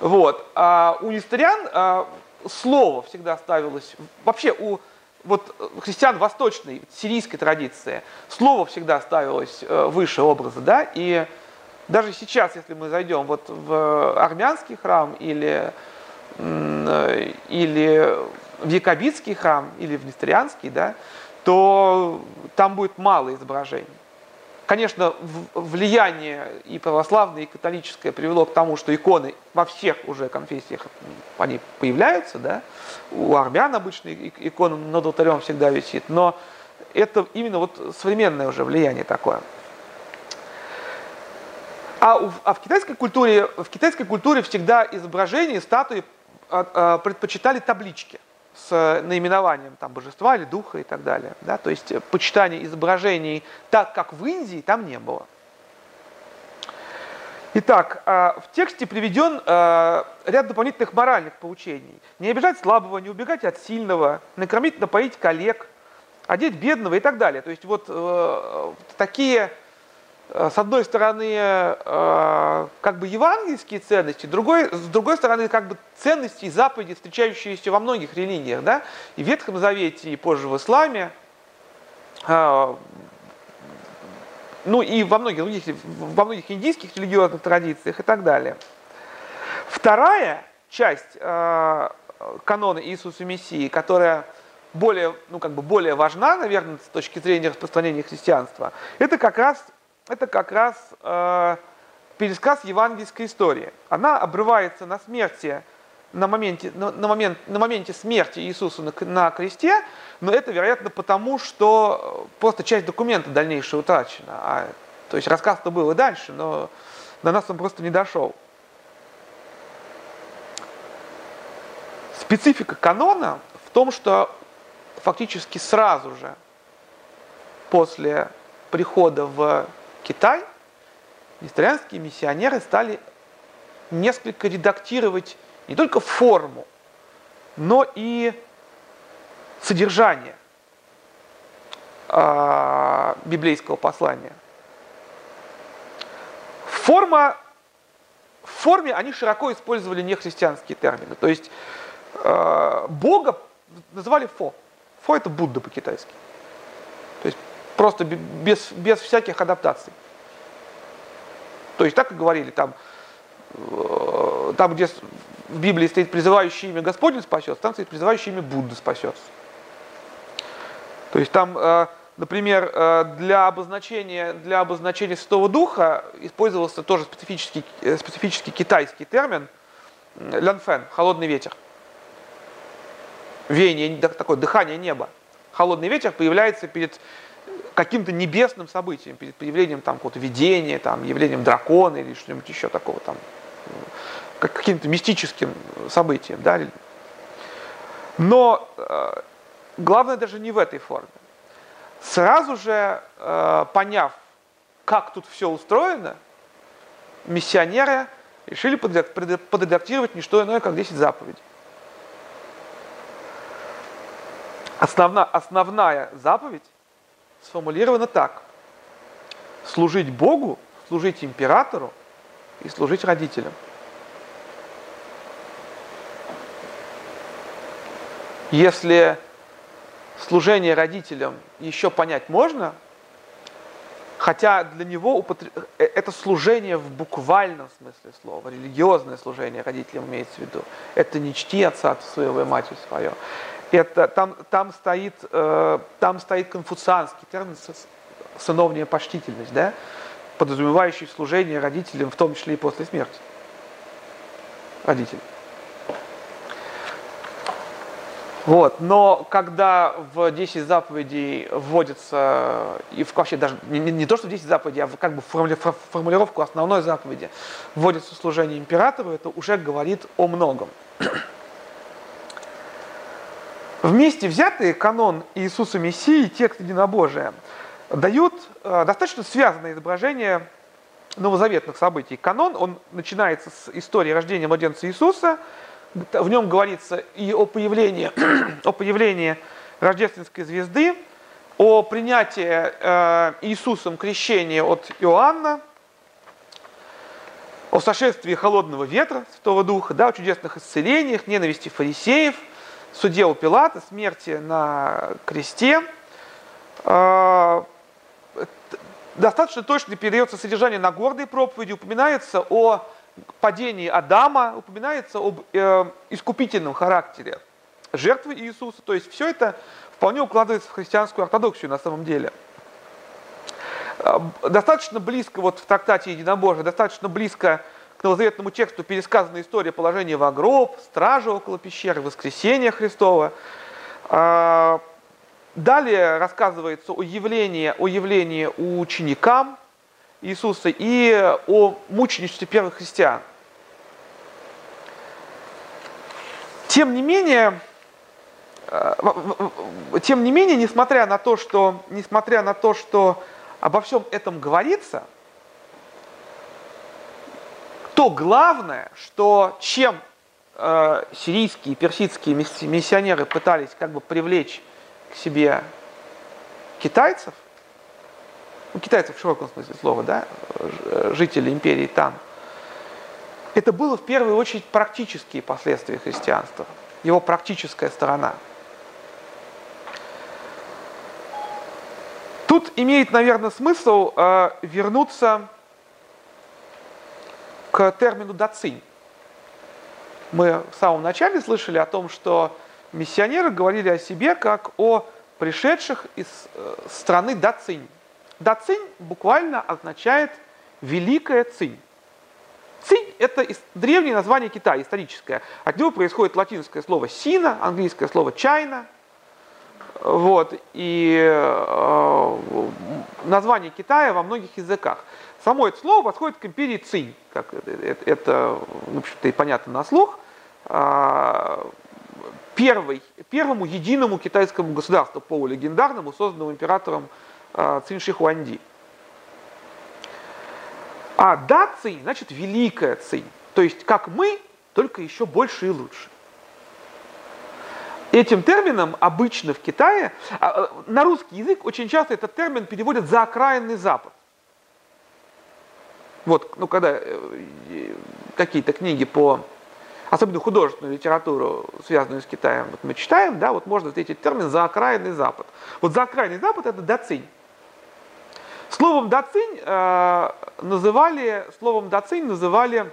Вот. А у несториан а, слово всегда ставилось, вообще у вот христиан восточной, сирийской традиции, слово всегда ставилось э, выше образа, да, и даже сейчас, если мы зайдем вот в армянский храм или, э, или в якобитский храм, или в несторианский, да, то там будет мало изображений. Конечно, влияние и православное, и католическое привело к тому, что иконы во всех уже конфессиях они появляются, да. У армян обычно икона над алтарем всегда висит, но это именно вот современное уже влияние такое. А, у, а в китайской культуре, в китайской культуре всегда изображения, статуи а, а, предпочитали таблички с наименованием там, божества или духа и так далее. Да? То есть почитание изображений так, как в Индии, там не было. Итак, а, в тексте приведен ряд дополнительных моральных поучений. Не обижать слабого, не убегать от сильного, накормить, напоить коллег, одеть бедного и так далее. То есть вот э, такие Э, с одной стороны, э, как бы евангельские ценности, другой, с другой стороны, как бы ценности заповеди, встречающиеся во многих религиях, да, и в Ветхом Завете, и позже в Исламе, э, ну и во многих других, во многих индийских религиозных традициях и так далее. Вторая часть канона Иисуса Мессии, которая более, ну, как бы более важна, наверное, с точки зрения распространения христианства, это как раз это как раз э, пересказ евангельской истории. Она обрывается на смерти на моменте, на, на, момент, на моменте смерти Иисуса на, на кресте, но это, вероятно, потому, что просто часть документа дальнейшего утрачена. А, то есть рассказ-то был и дальше, но до нас он просто не дошел. Специфика канона в том, что фактически сразу же после прихода в Китай несторианские миссионеры стали несколько редактировать не только форму, но и содержание э, библейского послания. Форма, в форме они широко использовали нехристианские термины. То есть э, Бога называли Фо. Фо это Будда по-китайски. Просто без, без всяких адаптаций. То есть так и говорили, там, э, там где в Библии стоит призывающее имя Господень спасется, там стоит призывающее имя Будда спасется. То есть там, э, например, э, для обозначения, для обозначения Святого Духа использовался тоже специфический, специфический китайский термин лянфен, холодный ветер. Веяние, такое дыхание неба. Холодный ветер появляется перед каким-то небесным событием, перед появлением там какого-то видения, там, явлением дракона или что-нибудь еще такого там, каким-то мистическим событием. Да? Но Главное даже не в этой форме. Сразу же, э, поняв, как тут все устроено, миссионеры решили подредактировать не что иное, как 10 заповедей. Основна, основная заповедь сформулирована так. Служить Богу, служить императору и служить родителям. Если служение родителям еще понять можно, хотя для него. Э, это служение в буквальном смысле слова, религиозное служение родителям имеется в виду. Это не чти отца своего и мать свое. Это, там, там, стоит, э, там стоит конфуцианский термин сыновняя почтительность, да? подразумевающий служение родителям, в том числе и после смерти родителей. Вот. Но когда в 10 заповедей вводится, и в, вообще даже не, не то, что в 10 заповедей, а в как бы формули, формулировку основной заповеди вводится служение императору, это уже говорит о многом. Вместе взятые канон Иисуса Мессии и текст единобожия дают э, достаточно связанное изображение новозаветных событий. Канон, он начинается с истории рождения младенца Иисуса – в нем говорится и о появлении, о появлении рождественской звезды, о принятии э, Иисусом крещения от Иоанна, о сошествии холодного ветра Святого Духа, да, о чудесных исцелениях, ненависти фарисеев, суде у Пилата, смерти на кресте. Э, достаточно точно передается содержание Нагорной проповеди, упоминается о падении Адама упоминается об э, искупительном характере жертвы Иисуса. То есть все это вполне укладывается в христианскую ортодоксию на самом деле. Э, достаточно близко, вот в трактате Единобожия, достаточно близко новозаветному тексту пересказана история положения в гроб, стражи около пещеры, воскресения Христова. Э, далее рассказывается о явлении, о явлении ученикам, Иисуса и о мученичестве первых христиан. Тем не менее, э, тем не менее, несмотря на то, что, несмотря на то, что обо всем этом говорится, то главное, что чем э, сирийские и персидские миссионеры пытались как бы привлечь к себе китайцев, ну, китайцев в широком смысле слова, да, жители империи Тан, это было в первую очередь практические последствия христианства, его практическая сторона. Тут имеет, наверное, смысл э, вернуться к термину «дацинь». Мы в самом начале слышали о том, что миссионеры говорили о себе как о пришедших из э, страны Дацинь. Дацинь буквально означает великая цинь. Цинь это древнее название Китая, историческое. От него происходит латинское слово «сина», английское слово «чайна». Вот, и э, название Китая во многих языках. Само это слово восходит к империи Цинь, как это, это в общем-то, и понятно на слух. А, первый, первому единому китайскому государству полулегендарному, созданному императором а, Цинь Шихуанди. А да Цинь значит великая Цинь. То есть как мы, только еще больше и лучше. Этим термином обычно в Китае, а, на русский язык очень часто этот термин переводят за окраинный Запад. Вот, ну, когда э, какие-то книги по, особенно художественную литературу, связанную с Китаем, вот мы читаем, да, вот можно встретить термин «за окраинный Запад». Вот «за окраинный Запад» — это «дацинь». Словом «дацинь» э, называли, словом «дацинь» называли,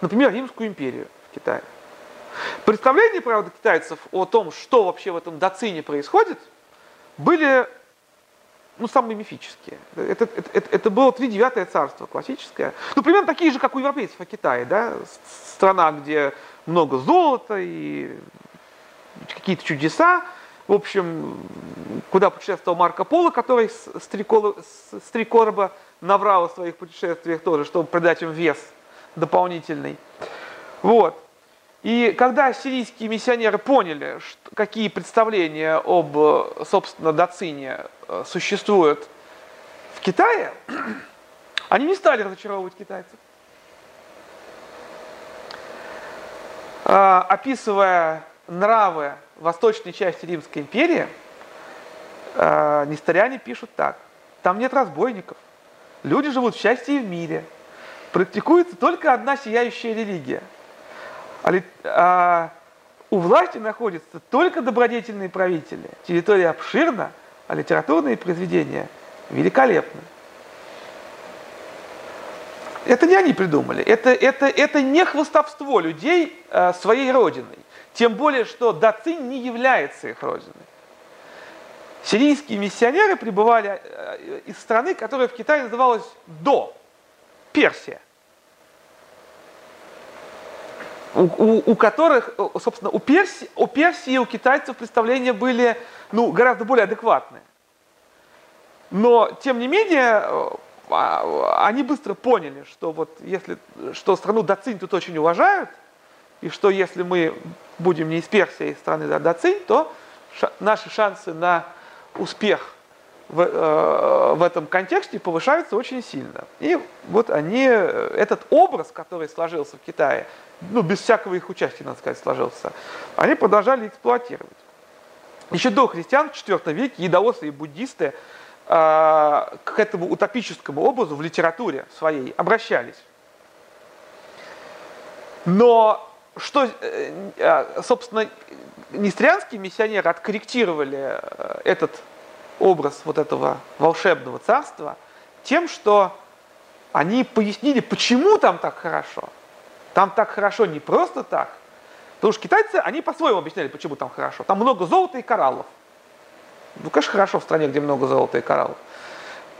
например, Римскую империю в Китае. Представления, правда, китайцев о том, что вообще в этом доцине происходит, были ну, самые мифические. Это, это, это, это было тридевятое царство классическое. Ну, примерно такие же, как у европейцев о Китае, да? Страна, где много золота и какие-то чудеса. В общем, куда путешествовал Марко Поло, который с с три короба наврал о своих путешествиях тоже, чтобы придать им вес дополнительный. Вот. И когда ассирийские миссионеры поняли, какие представления об, собственно, доцине э, существуют в Китае, они не стали разочаровывать китайцев. А, описывая нравы восточной части Римской империи, а, несториане пишут так. Там нет разбойников. Люди живут в счастье и в мире. Практикуется только одна сияющая религия – а, а у власти находятся только добродетельные правители. Территория обширна, а литературные произведения великолепны. Это не они придумали. Это, это, это не хвостовство людей э, своей родиной. Тем более, что Дацин не является их родиной. Сирийские миссионеры прибывали э, из страны, которая в Китае называлась До, Персия у, у, которых, собственно, у Персии, у Персии и у китайцев представления были ну, гораздо более адекватные. Но, тем не менее, э, а, они быстро поняли, что вот если, что страну Дацинь тут очень уважают, и что если мы будем не из Персии, а из страны Дацинь, то наши шансы на успех в, э, в этом контексте повышаются очень сильно. И вот они, э, этот образ, который сложился в Китае, ну, без всякого их участия, надо сказать, сложился, они продолжали эксплуатировать. Еще до христиан в IV веке едоосы и буддисты э, к этому утопическому образу в литературе своей обращались. Но что, э, э собственно, нестрянские миссионеры откорректировали э, этот образ вот этого волшебного царства тем, что они пояснили, почему там так хорошо. Там так хорошо не просто так. Потому что китайцы, они по-своему объясняли, почему там хорошо. Там много золота и кораллов. Ну, конечно, хорошо в стране, где много золота и кораллов.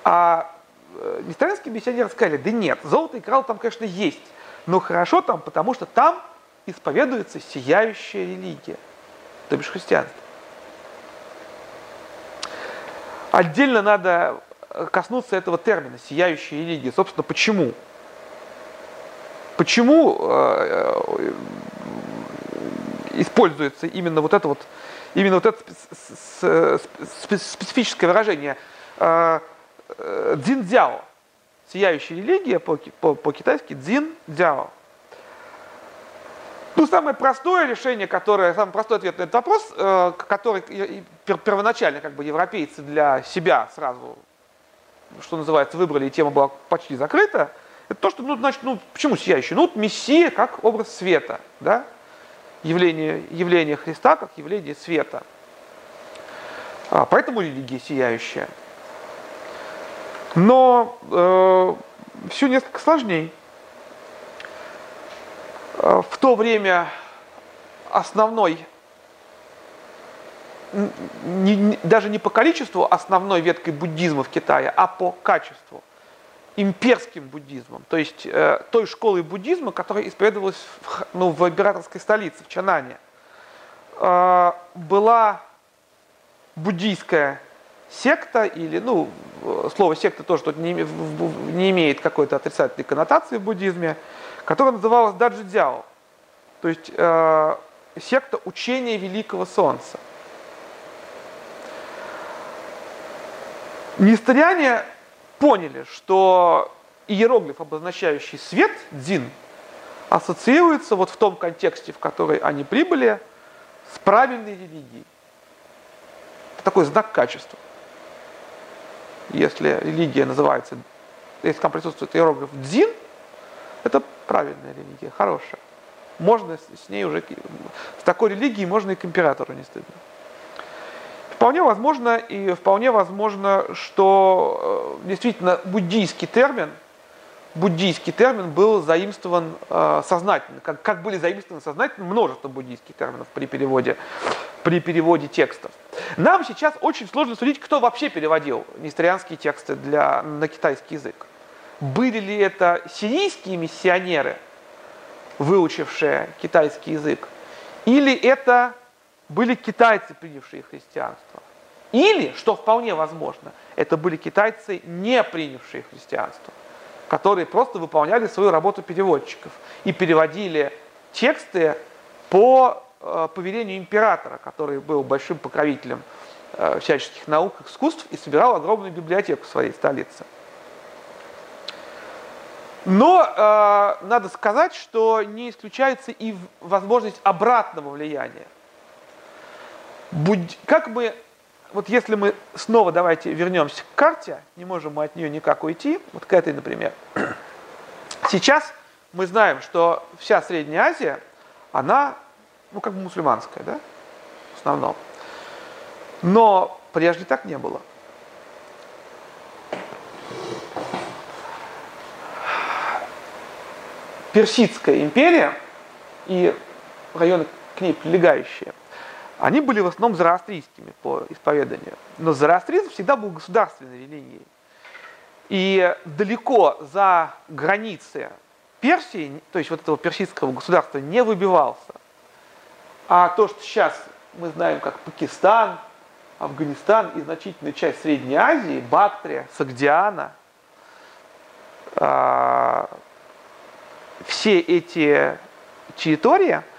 А э, нестрянские миссионеры сказали, да нет, золото и коралл там, конечно, есть. Но хорошо там, потому что там исповедуется сияющая религия, то бишь христианство. Отдельно надо э, коснуться этого термина «сияющая религия». Собственно, почему? Почему э, э, используется именно вот это вот, именно вот это специфическое выражение дзиндзяо, сияющая религия по-китайски дзин-дзяо. Ну, самое простое решение, которое, самый простой ответ на этот вопрос, э, который первоначально как бы европейцы для себя сразу, что называется, выбрали, и тема была почти закрыта, это то, что, ну, значит, ну, почему сияющий? Ну, вот Мессия как образ света, да? Явление, явление Христа как явление света. А, поэтому религия сияющая. Но э, все несколько сложнее. Э, в то время основной, не, даже не по количеству основной веткой буддизма в Китае, а по качеству имперским буддизмом, то есть э, той школой буддизма, которая исповедовалась в, ну, в императорской столице, в Чанане. Э, была буддийская секта, или, ну, слово секта тоже тут не, не имеет какой-то отрицательной коннотации в буддизме, которая называлась Даджидзяо, то есть э, секта учения Великого Солнца. Нестыряне поняли, что иероглиф, обозначающий свет, дзин, ассоциируется вот в том контексте, в который они прибыли, с правильной религией. Это такой знак качества. Если религия называется, если там присутствует иероглиф дзин, это правильная религия, хорошая. Можно с ней уже, с такой религией можно и к императору не стыдно. Вполне возможно, и вполне возможно, что э, действительно буддийский термин, буддийский термин был заимствован э, сознательно, как, как были заимствованы сознательно множество буддийских терминов при переводе, при переводе текстов. Нам сейчас очень сложно судить, кто вообще переводил несторианские тексты для, на китайский язык. Были ли это сирийские миссионеры, выучившие китайский язык, или это были китайцы, принявшие христианство. Или, что вполне возможно, это были китайцы, не принявшие христианство, которые просто выполняли свою работу переводчиков и переводили тексты по э, повелению императора, который был большим покровителем э, всяческих наук, искусств и собирал огромную библиотеку в своей столице. Но э, надо сказать, что не исключается и возможность обратного влияния. Будь, как мы, вот если мы снова давайте вернемся к карте, не можем мы от нее никак уйти, вот к этой, например. Сейчас мы знаем, что вся Средняя Азия, она, ну, как бы мусульманская, да, в основном. Но прежде так не было. Персидская империя и районы к ней прилегающие – они были в основном зороастрийскими по исповеданию. Но зороастризм всегда был государственной религией. И далеко за границы Персии, то есть вот этого персидского государства, не выбивался. А то, что сейчас мы знаем как Пакистан, Афганистан и значительная часть Средней Азии, Бактрия, Сагдиана, а, все эти территории –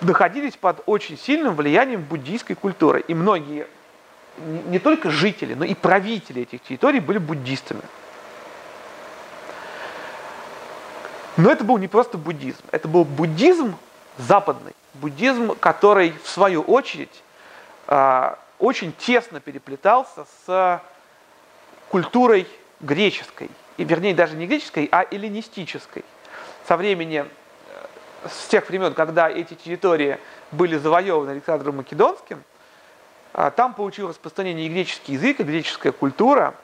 находились под очень сильным влиянием буддийской культуры. И многие, не только жители, но и правители этих территорий были буддистами. Но это был не просто буддизм, это был буддизм западный, буддизм, который в свою очередь а, очень тесно переплетался с культурой греческой, и вернее даже не греческой, а эллинистической. Со времени с тех времен, когда эти территории были завоеваны Александром Македонским, а, там получил распространение и греческий язык, и греческая культура.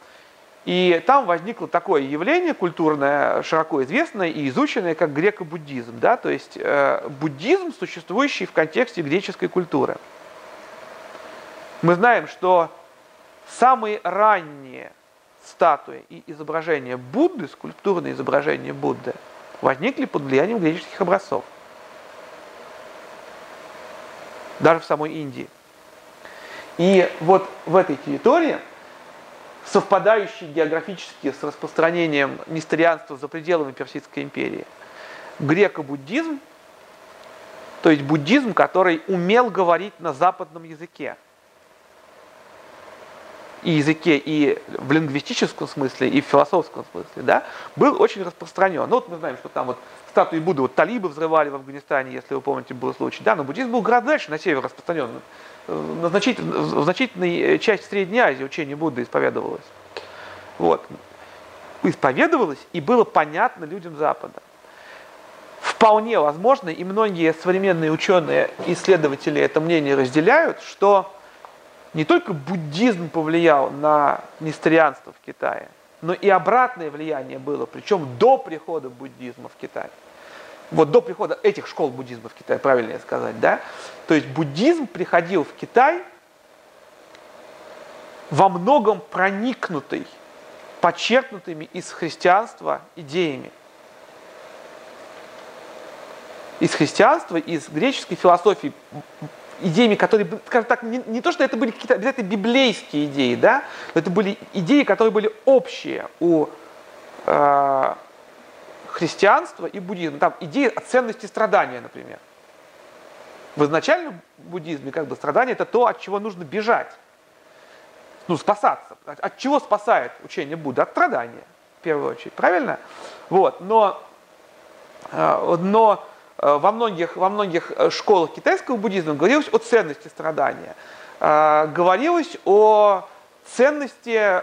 И там возникло такое явление культурное, широко известное и изученное, как греко-буддизм. Да? То есть э, буддизм, существующий в контексте греческой культуры. Мы знаем, что самые ранние статуи и изображения Будды, скульптурные изображения Будды – возникли под влиянием греческих образцов. Даже в самой Индии. И вот в этой территории, совпадающей географически с распространением несторианства за пределами Персидской империи, греко-буддизм, то есть буддизм, который умел говорить на западном языке – и языке, и в лингвистическом смысле, и в философском смысле, да, был очень распространен. Ну вот мы знаем, что там вот статуи Будды, вот талибы взрывали в Афганистане, если вы помните, был случай, да, но буддизм был гораздо дальше на север распространен. На значительной, в значительной части Средней Азии учение Будды исповедовалось. Вот. Исповедовалось и было понятно людям Запада. Вполне возможно, и многие современные ученые, исследователи это мнение разделяют, что не только буддизм повлиял на несторианство в Китае, но и обратное влияние было, причем до прихода буддизма в Китай. Вот до прихода этих школ буддизма в Китай, правильнее сказать, да? То есть буддизм приходил в Китай во многом проникнутый, подчеркнутыми из христианства идеями. Из христианства, из греческой философии, идеями, которые, скажем так, не, не то, что это были какие-то обязательно библейские идеи, да, но это были идеи, которые были общие у э, христианства и буддизма. Там идея о ценности страдания, например. В изначальном буддизме как бы страдание это то, от чего нужно бежать. Ну, спасаться. От чего спасает учение Будды? От страдания, в первую очередь. Правильно? Вот. Но, э, но во многих, во многих э, школах китайского буддизма говорилось о ценности страдания. Говорилось о ценности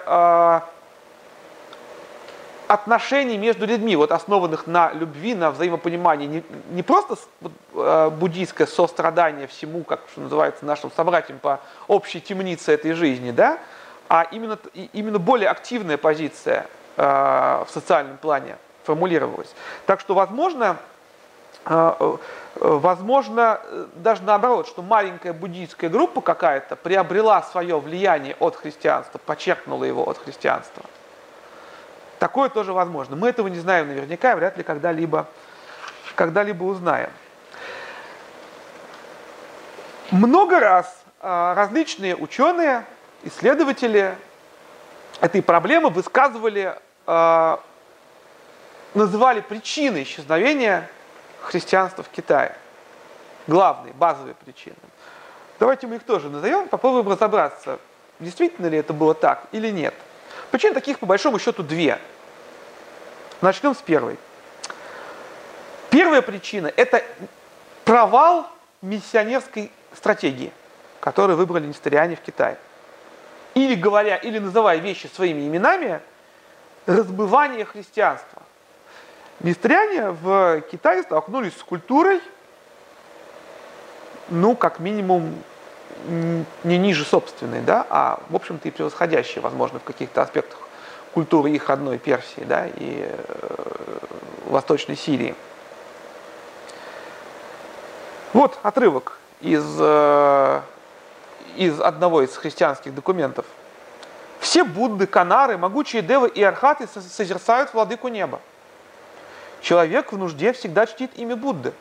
отношений между людьми, вот основанных на любви, на взаимопонимании, не, не просто э, буддийское сострадание всему, как что называется, нашим собратьям по общей темнице этой жизни, да, а именно, именно более активная позиция э, в социальном плане формулировалась. Так что, возможно, э, э возможно, э, даже наоборот, что маленькая буддийская группа какая-то приобрела свое влияние от христианства, подчеркнула его от христианства. Такое тоже возможно. Мы этого не знаем наверняка, вряд ли когда-либо когда-либо узнаем. Много раз а, различные ученые, исследователи этой проблемы высказывали, а, называли причины исчезновения христианства в Китае. Главные, базовые причины. Давайте мы их тоже назовем, попробуем разобраться, действительно ли это было так или нет. Причин таких, по большому счету, две – Начнем с первой. Первая причина – это провал миссионерской стратегии, которую выбрали несториане в Китае. Или говоря, или называя вещи своими именами, разбывание христианства. Несториане в Китае столкнулись с культурой, ну, как минимум, не ниже собственной, да, а, в общем-то, и превосходящей, возможно, в каких-то аспектах культуры их одной Персии да, и э, Восточной Сирии. Вот отрывок из, э, из одного из христианских документов. Все Будды, Канары, могучие Девы и Архаты созерцают владыку неба. Человек в нужде всегда чтит имя Будды.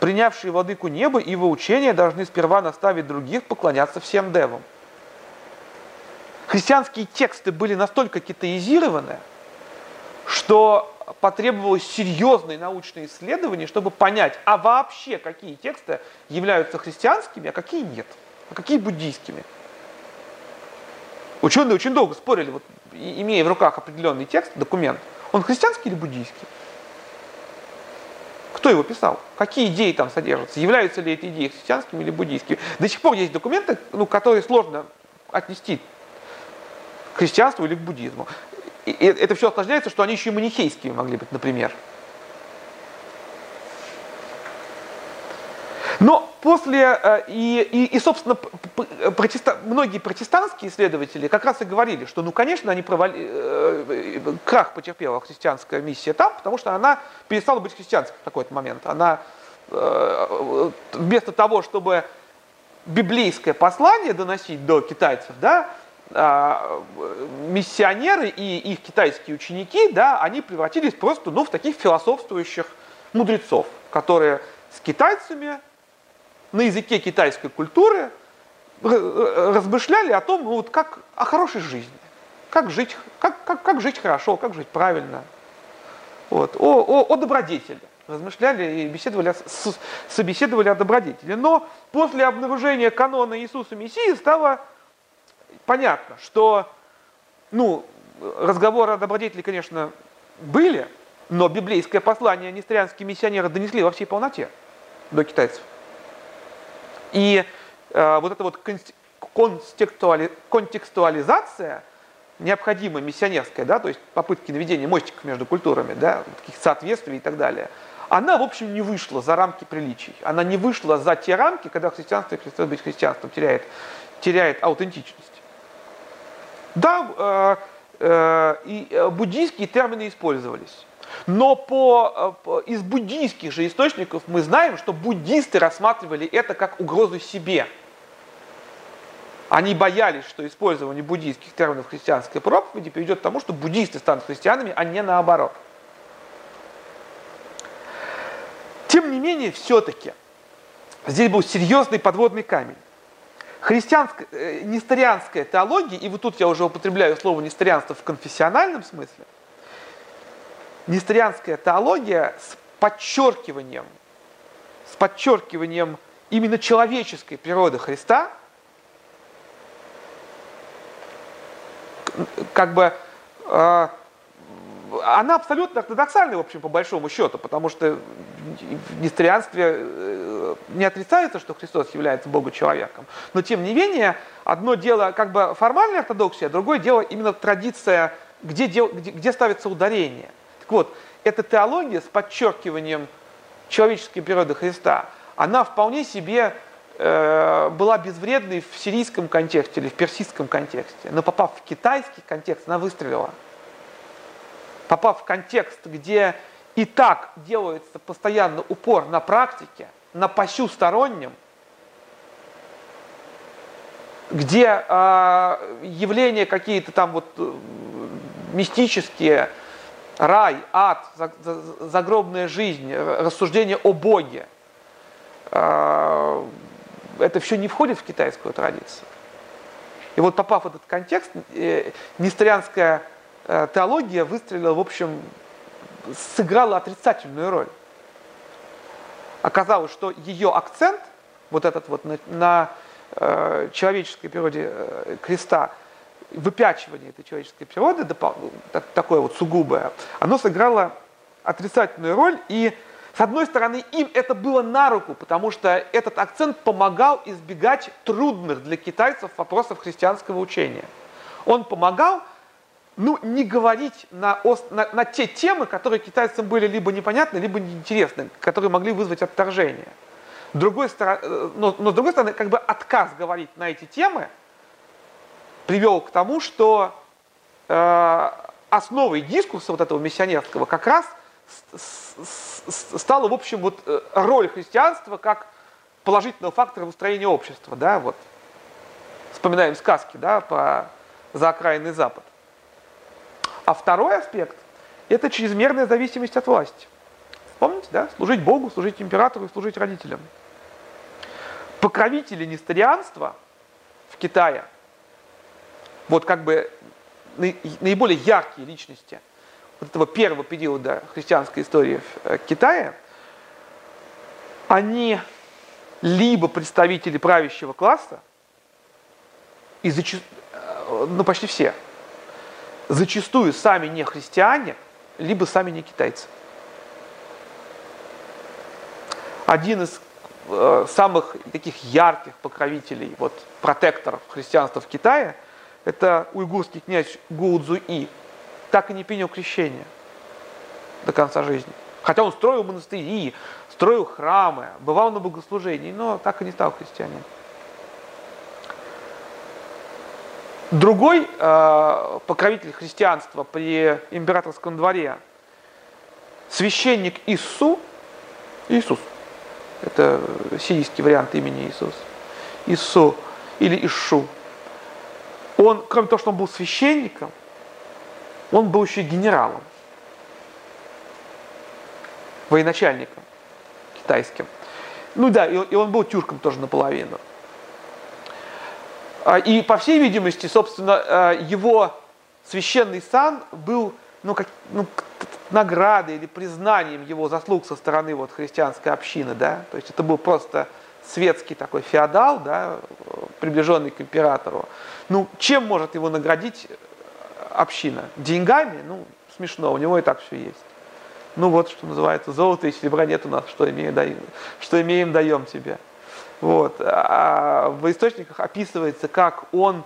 Принявшие владыку неба и его учения должны сперва наставить других поклоняться всем Девам христианские тексты были настолько китаизированы, что потребовалось серьезное научное исследование, чтобы понять, а вообще какие тексты являются христианскими, а какие нет, а какие буддийскими. Ученые очень долго спорили, вот, имея в руках определенный текст, документ, он христианский или буддийский? Кто его писал? Какие идеи там содержатся? Являются ли эти идеи христианскими или буддийскими? До сих пор есть документы, ну, которые сложно отнести к христианству или к буддизму. И это все осложняется, что они еще и манихейскими могли быть, например. Но после, э, и, и, и собственно, протеста, многие протестантские исследователи как раз и говорили, что, ну, конечно, они провали, э, крах потерпела христианская миссия там, потому что она перестала быть христианской в какой-то момент. Она э, вместо того, чтобы библейское послание доносить до китайцев, да, а, миссионеры и их китайские ученики, да, они превратились просто ну, в таких философствующих мудрецов, которые с китайцами на языке китайской культуры размышляли о том, ну, вот как о хорошей жизни, как жить, как, как, как жить хорошо, как жить правильно, вот, о, о, о добродетели. Размышляли и беседовали, с, собеседовали о добродетели. Но после обнаружения канона Иисуса Мессии стало понятно, что ну, разговоры о добродетели, конечно, были, но библейское послание нестерианские миссионеры донесли во всей полноте до китайцев. И э, вот эта вот контекстуали, контекстуализация необходимая миссионерская, да, то есть попытки наведения мостиков между культурами, да, таких соответствий и так далее, она, в общем, не вышла за рамки приличий. Она не вышла за те рамки, когда христианство перестает быть христианством, теряет, теряет аутентичность. Да, э, э, и э, буддийские термины использовались. Но по, по, из буддийских же источников мы знаем, что буддисты рассматривали это как угрозу себе. Они боялись, что использование буддийских терминов в христианской проповеди приведет к тому, что буддисты станут христианами, а не наоборот. Тем не менее, все-таки здесь был серьезный подводный камень. Христианская, э, несторианская теология, и вот тут я уже употребляю слово несторианство в конфессиональном смысле, несторианская теология с подчеркиванием, с подчеркиванием именно человеческой природы Христа, как бы э, она абсолютно ортодоксальная, в общем, по большому счету, потому что в несторианстве э, не отрицается, что Христос является Богу-человеком. Но, тем не менее, одно дело как бы формальная ортодоксия, другое дело именно традиция, где, где, где ставится ударение. Так вот, эта теология с подчеркиванием человеческой природы Христа, она вполне себе э, была безвредной в сирийском контексте или в персидском контексте. Но попав в китайский контекст, она выстрелила попав в контекст, где и так делается постоянно упор на практике, на пощустороннем, где э, явления какие-то там вот э, мистические, рай, ад, загробная жизнь, рассуждение о Боге, э, это все не входит в китайскую традицию. И вот попав в этот контекст, э, несторианская Э, теология выстрелила, в общем, сыграла отрицательную роль. Оказалось, что ее акцент, вот этот вот на, на э, человеческой природе э, креста, выпячивание этой человеческой природы, такое вот сугубое, оно сыграло отрицательную роль, и с одной стороны, им это было на руку, потому что этот акцент помогал избегать трудных для китайцев вопросов христианского учения. Он помогал ну, не говорить на, на, на те темы, которые китайцам были либо непонятны, либо неинтересны, которые могли вызвать отторжение. Другой стороны, э, но, но с другой стороны, как бы отказ говорить на эти темы привел к тому, что э, основой дискурса вот этого миссионерского как раз стала, в общем, вот э, роль христианства как положительного фактора в устроении общества. Да, вот. Вспоминаем сказки да, по «За окраинный Запад». А второй аспект – это чрезмерная зависимость от власти. Помните, да? Служить Богу, служить императору и служить родителям. Покровители несторианства в Китае, вот как бы наиболее яркие личности вот этого первого периода христианской истории в э, Китае, они либо представители правящего класса, и зачастую, э, ну почти все – зачастую сами не христиане, либо сами не китайцы. Один из э, самых таких ярких покровителей, вот, протекторов христианства в Китае, это уйгурский князь Гу Цзуи, так и не принял крещение до конца жизни. Хотя он строил монастыри, строил храмы, бывал на богослужении, но так и не стал христианином. Другой э, покровитель христианства при императорском дворе, священник Иису, Иисус, это сирийский вариант имени Иисус, Ису или Ишу, он, кроме того, что он был священником, он был еще и генералом, военачальником китайским. Ну да, и он был тюрком тоже наполовину. А, и, по всей видимости, собственно, а, его священный сан был ну, как, ну, наградой или признанием его заслуг со стороны вот, христианской общины. Да? То есть это был просто светский такой феодал, да, приближенный к императору. Ну, чем может его наградить община? Деньгами? Ну, смешно, у него и так все есть. Ну вот, что называется, золото и серебра нет у нас, что имеем, даем, что имеем даем тебе. Вот. А в источниках описывается, как он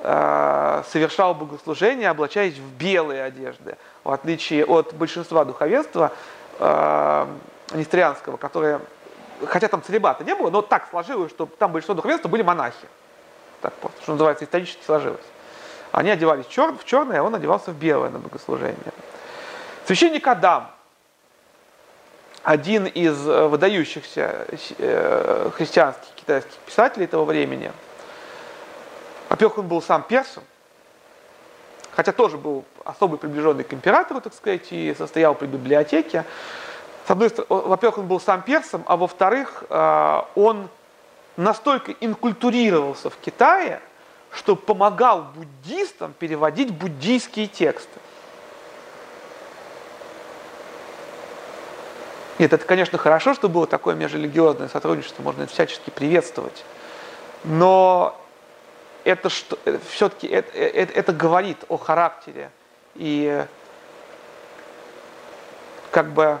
э, совершал богослужение, облачаясь в белые одежды, в отличие от большинства духовенства э, нестрианского, которое, хотя там целебата не было, но так сложилось, что там большинство духовенства были монахи. Так просто, что называется, исторически сложилось. Они одевались в черное, а он одевался в белое на богослужение. Священник Адам, один из э, выдающихся э, христианских китайских писателей этого времени, Во-первых, он был сам персом, хотя тоже был особый приближенный к императору, так сказать, и состоял при библиотеке. С одной стороны, во-первых, он был сам персом, а во-вторых, э, он настолько инкультурировался в Китае, что помогал буддистам переводить буддийские тексты. Нет, это, конечно, хорошо, что было такое межрелигиозное сотрудничество, можно это всячески приветствовать. Но это что, э, все-таки это, это, это говорит о характере и как бы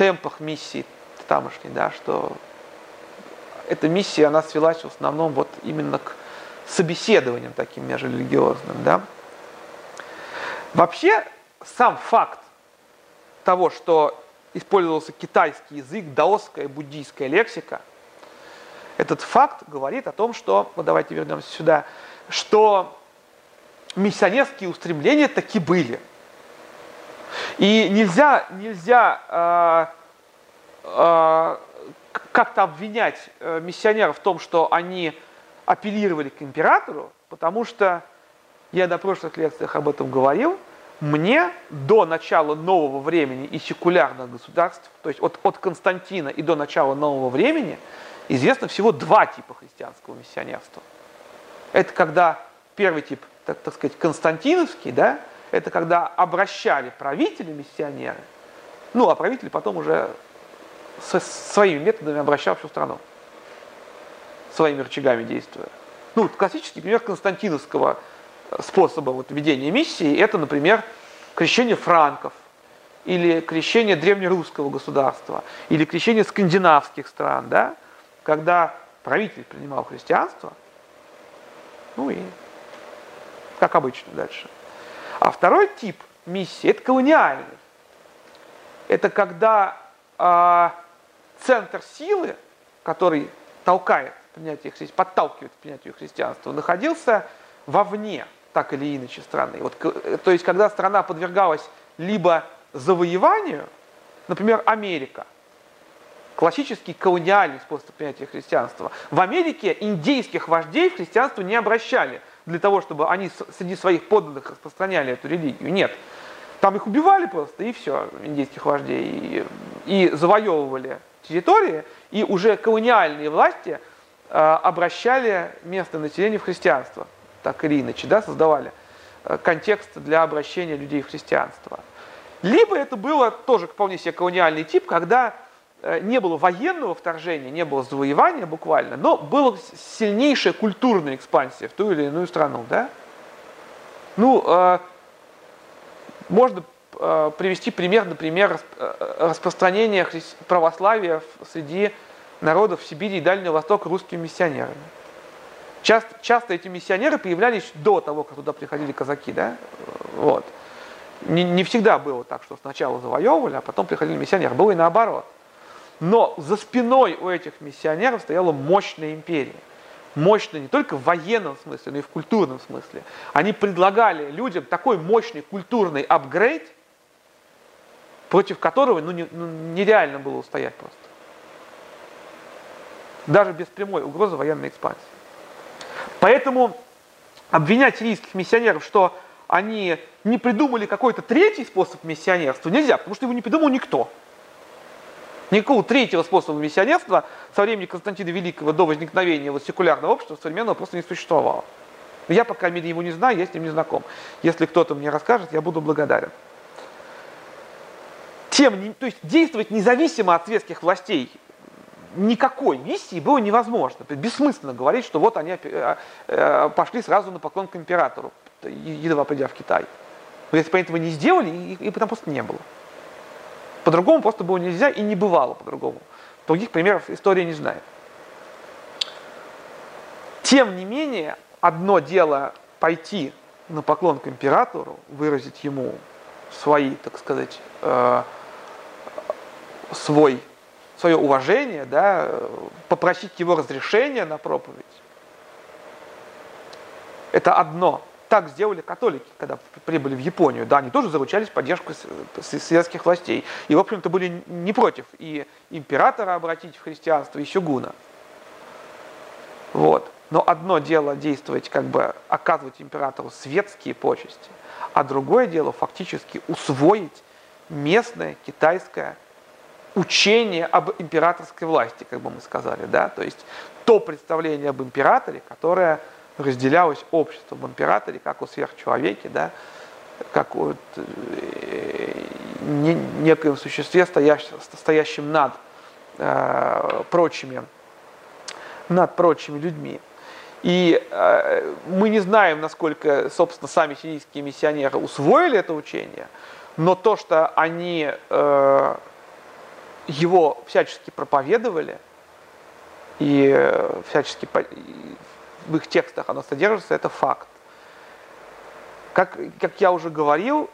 темпах миссии тамошней, да, что эта миссия, она свелась в основном вот именно к собеседованиям таким межрелигиозным, да. Вообще, сам факт того, что использовался китайский язык, даосская буддийская лексика, этот факт говорит о том, что, вот давайте вернемся сюда, что миссионерские устремления таки были. И нельзя, нельзя э, э, как-то обвинять э, миссионеров в том, что они апеллировали к императору, потому что я на прошлых лекциях об этом говорил, мне до начала нового времени и секулярных государств, то есть от, от Константина и до начала нового времени, известно всего два типа христианского миссионерства. Это когда первый тип, так, так сказать, константиновский, да, это когда обращали правители миссионеры, ну, а правитель потом уже со своими методами обращал всю страну, своими рычагами действуя. Ну, классический пример константиновского способа вот, ведения миссии, это, например, крещение франков, или крещение древнерусского государства, или крещение скандинавских стран, да, когда правитель принимал христианство, ну и как обычно дальше. А второй тип миссии – это колониальный. Это когда э, центр силы, который толкает принятие подталкивает к принятию христианства, находился вовне – так или иначе страны. Вот, э, то есть, когда страна подвергалась либо завоеванию, например, Америка, классический колониальный способ принятия христианства. В Америке индейских вождей в христианство не обращали для того, чтобы они среди своих подданных распространяли эту религию. Нет. Там их убивали просто, и все, индейских вождей, и, и завоевывали территории, и уже колониальные власти э, обращали местное население в христианство так или иначе, да, создавали э, контекст для обращения людей в христианство. Либо это было тоже вполне себе колониальный тип, когда не было военного вторжения, не было завоевания буквально, но была сильнейшая культурная экспансия в ту или иную страну. Да? Ну, э, можно привести пример, например, распространения православия среди народов Сибири и Дальнего Востока русскими миссионерами. Часто, часто эти миссионеры появлялись до того, как туда приходили казаки, да? Вот. Не, не всегда было так, что сначала завоевывали, а потом приходили миссионеры. Было и наоборот. Но за спиной у этих миссионеров стояла мощная империя. Мощная не только в военном смысле, но и в культурном смысле. Они предлагали людям такой мощный культурный апгрейд, против которого ну, ну, нереально было устоять просто. Даже без прямой угрозы военной экспансии. Поэтому обвинять сирийских миссионеров, что они не придумали какой-то третий способ миссионерства, нельзя, потому что его не придумал никто. Никакого третьего способа миссионерства со времени Константина Великого до возникновения вот секулярного общества современного просто не существовало. Я, по крайней мере, его не знаю, я с ним не знаком. Если кто-то мне расскажет, я буду благодарен. Тем, то есть действовать независимо от светских властей никакой миссии было невозможно. Бессмысленно говорить, что вот они э, э, пошли сразу на поклон к императору, едва придя в Китай. Если бы они этого не сделали, их там просто не было. По-другому просто было нельзя и не бывало по-другому. Других примеров история не знает. Тем не менее, одно дело пойти на поклон к императору, выразить ему свои, так сказать, э, свой свое уважение, да, попросить его разрешения на проповедь. Это одно. Так сделали католики, когда прибыли в Японию. Да, они тоже заручались поддержкой светских властей. И, в общем-то, были не против и императора обратить в христианство, и сюгуна. Вот. Но одно дело действовать, как бы оказывать императору светские почести, а другое дело фактически усвоить местное китайское учение об императорской власти, как бы мы сказали, да, то есть то представление об императоре, которое разделялось обществом об императоре, как о сверхчеловеке, да, как о э, некоем существе, стоящем, стоящем над э, прочими, над прочими людьми. И э, мы не знаем, насколько, собственно, сами сирийские миссионеры усвоили это учение, но то, что они э, его всячески проповедовали, и э, всячески в их текстах оно содержится, это факт. Как, как я уже говорил,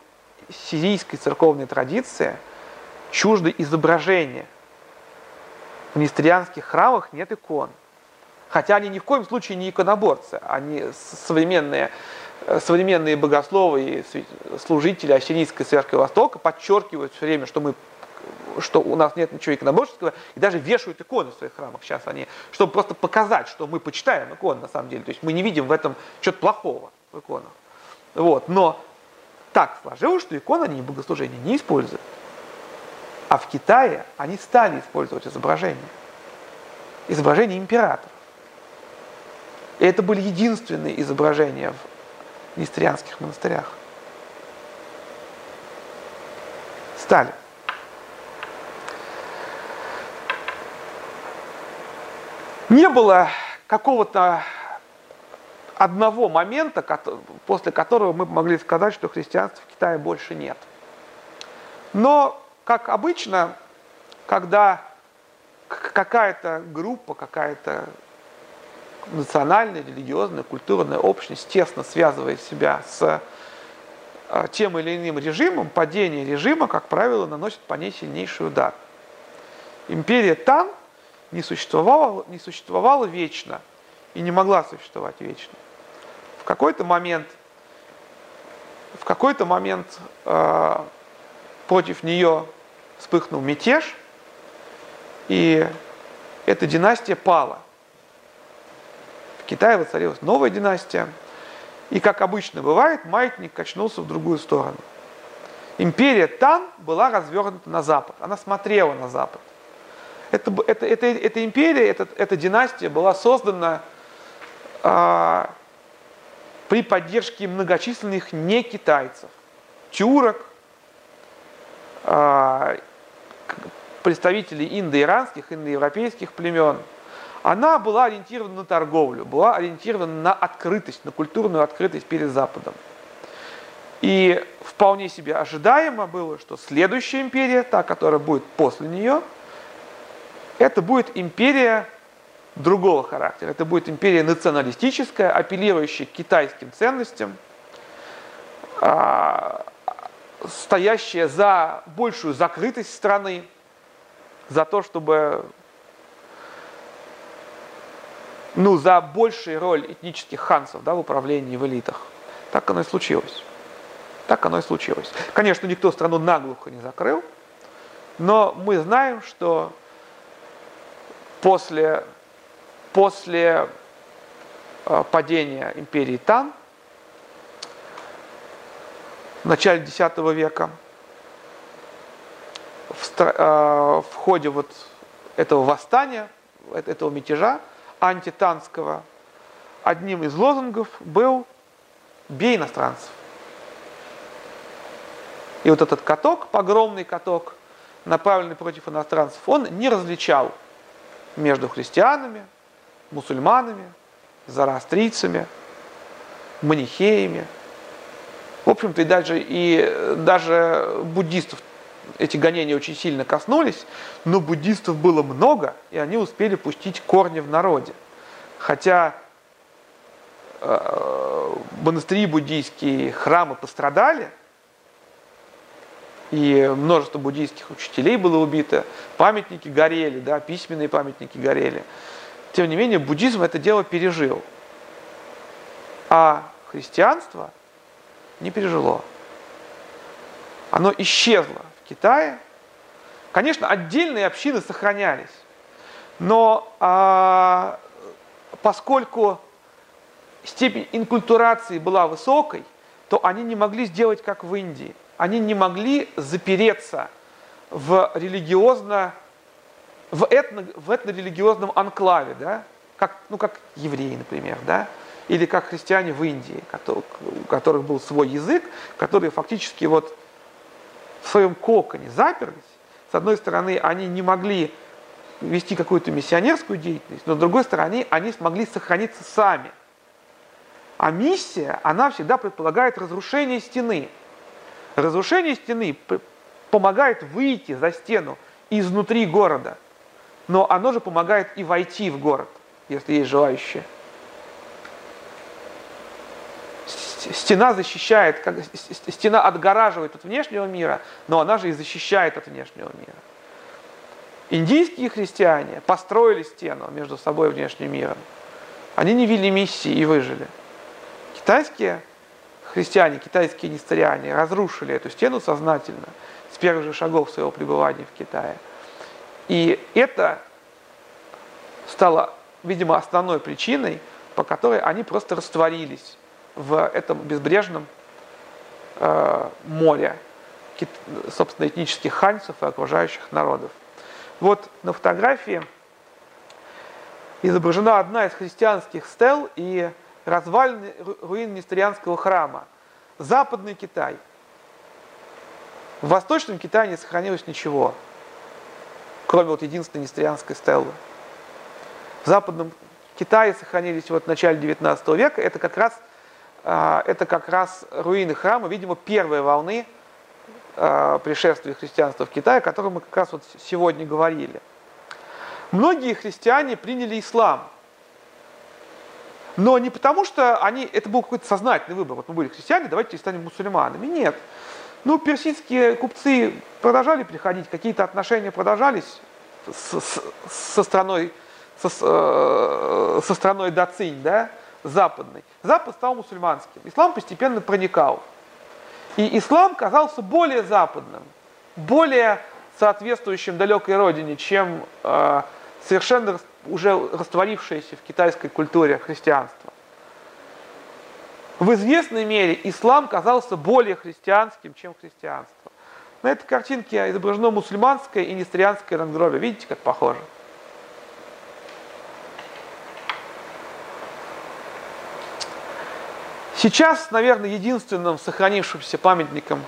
сирийской церковной традиции чужды изображения. В нестерианских храмах нет икон – Хотя они ни в коем случае не иконоборцы, они современные, э, современные богословы и служители Ассирийской церкви Востока подчеркивают все время, что мы что у нас нет ничего иконоборческого, и даже вешают иконы в своих храмах сейчас они, чтобы просто показать, что мы почитаем иконы на самом деле. То есть мы не видим в этом что-то плохого в иконах. Вот. Но так сложилось, что иконы они в богослужении не используют. А в Китае они стали использовать изображения. Изображение императора. И это были единственные изображения в нестрианских монастырях. Стали. Не было какого-то одного момента, после которого мы могли сказать, что христианства в Китае больше нет. Но, как обычно, когда какая-то группа, какая-то национальная, религиозная, культурная общность тесно связывает себя с а, тем или иным режимом, падение режима, как правило, наносит по ней сильнейший удар. Империя Тан не существовала, не существовала вечно и не могла существовать вечно. В какой-то момент, в какой-то момент э, против нее вспыхнул мятеж, и эта династия пала. Китае воцарилась новая династия. И, как обычно бывает, маятник качнулся в другую сторону. Империя Тан была развернута на запад. Она смотрела на запад. Это, это, это, эта империя, эта, эта династия была создана а, при поддержке многочисленных не китайцев, тюрок, а, представителей индоиранских, индоевропейских племен – она была ориентирована на торговлю, была ориентирована на открытость, на культурную открытость перед Западом. И вполне себе ожидаемо было, что следующая империя, та, которая будет после нее, это будет империя другого характера. Это будет империя националистическая, апеллирующая к китайским ценностям, а, стоящая за большую закрытость страны, за то, чтобы ну, за большую роль этнических ханцев да, в управлении в элитах. Так оно и случилось. Так оно и случилось. Конечно, никто страну наглухо не закрыл, но мы знаем, что после, после э, падения империи Тан в начале X века в, э, в ходе вот этого восстания, этого мятежа, антитанского, одним из лозунгов был «бей иностранцев». И вот этот каток, погромный каток, направленный против иностранцев, он не различал между христианами, мусульманами, зарастрийцами, манихеями. В общем-то, и даже, и даже буддистов эти гонения очень сильно коснулись, но буддистов было много, и они успели пустить корни в народе. Хотя э, монастыри буддийские, храмы пострадали, и множество буддийских учителей было убито, памятники горели, да, письменные памятники горели. Тем не менее, буддизм это дело пережил. А христианство не пережило. Оно исчезло Китае. Конечно, отдельные общины сохранялись, но а, поскольку степень инкультурации была высокой, то они не могли сделать, как в Индии. Они не могли запереться в религиозно, в, этно, в этно-религиозном анклаве, да? как, ну, как евреи, например, да? или как христиане в Индии, у которых был свой язык, которые фактически вот в своем коконе заперлись. С одной стороны, они не могли вести какую-то миссионерскую деятельность, но с другой стороны, они смогли сохраниться сами. А миссия, она всегда предполагает разрушение стены. Разрушение стены помогает выйти за стену изнутри города, но оно же помогает и войти в город, если есть желающие. стена защищает, как, стена отгораживает от внешнего мира, но она же и защищает от внешнего мира. Индийские христиане построили стену между собой и внешним миром. Они не вели миссии и выжили. Китайские христиане, китайские несториане разрушили эту стену сознательно с первых же шагов своего пребывания в Китае. И это стало, видимо, основной причиной, по которой они просто растворились в этом безбрежном э, море, собственно, этнических ханьцев и окружающих народов. Вот на фотографии изображена одна из христианских стел и развалины руин Нестерианского храма. Западный Китай. В Восточном Китае не сохранилось ничего, кроме вот единственной нестерианской стелы. В Западном Китае сохранились вот в начале 19 века. Это как раз а, это как раз руины храма, видимо, первой волны а, пришествия христианства в Китай, о котором мы как раз вот сегодня говорили. Многие христиане приняли ислам, но не потому, что они, это был какой-то сознательный выбор. Вот мы были христиане, давайте станем мусульманами. Нет. Ну, персидские купцы продолжали приходить, какие-то отношения продолжались с, с, со страной, со, э, со страной Дацинь, да, западный. Запад стал мусульманским. Ислам постепенно проникал. И ислам казался более западным, более соответствующим далекой родине, чем э, совершенно уже растворившееся в китайской культуре христианство. В известной мере ислам казался более христианским, чем христианство. На этой картинке изображено мусульманское и нестерианское надгробие. Видите, как похоже? Сейчас, наверное, единственным сохранившимся памятником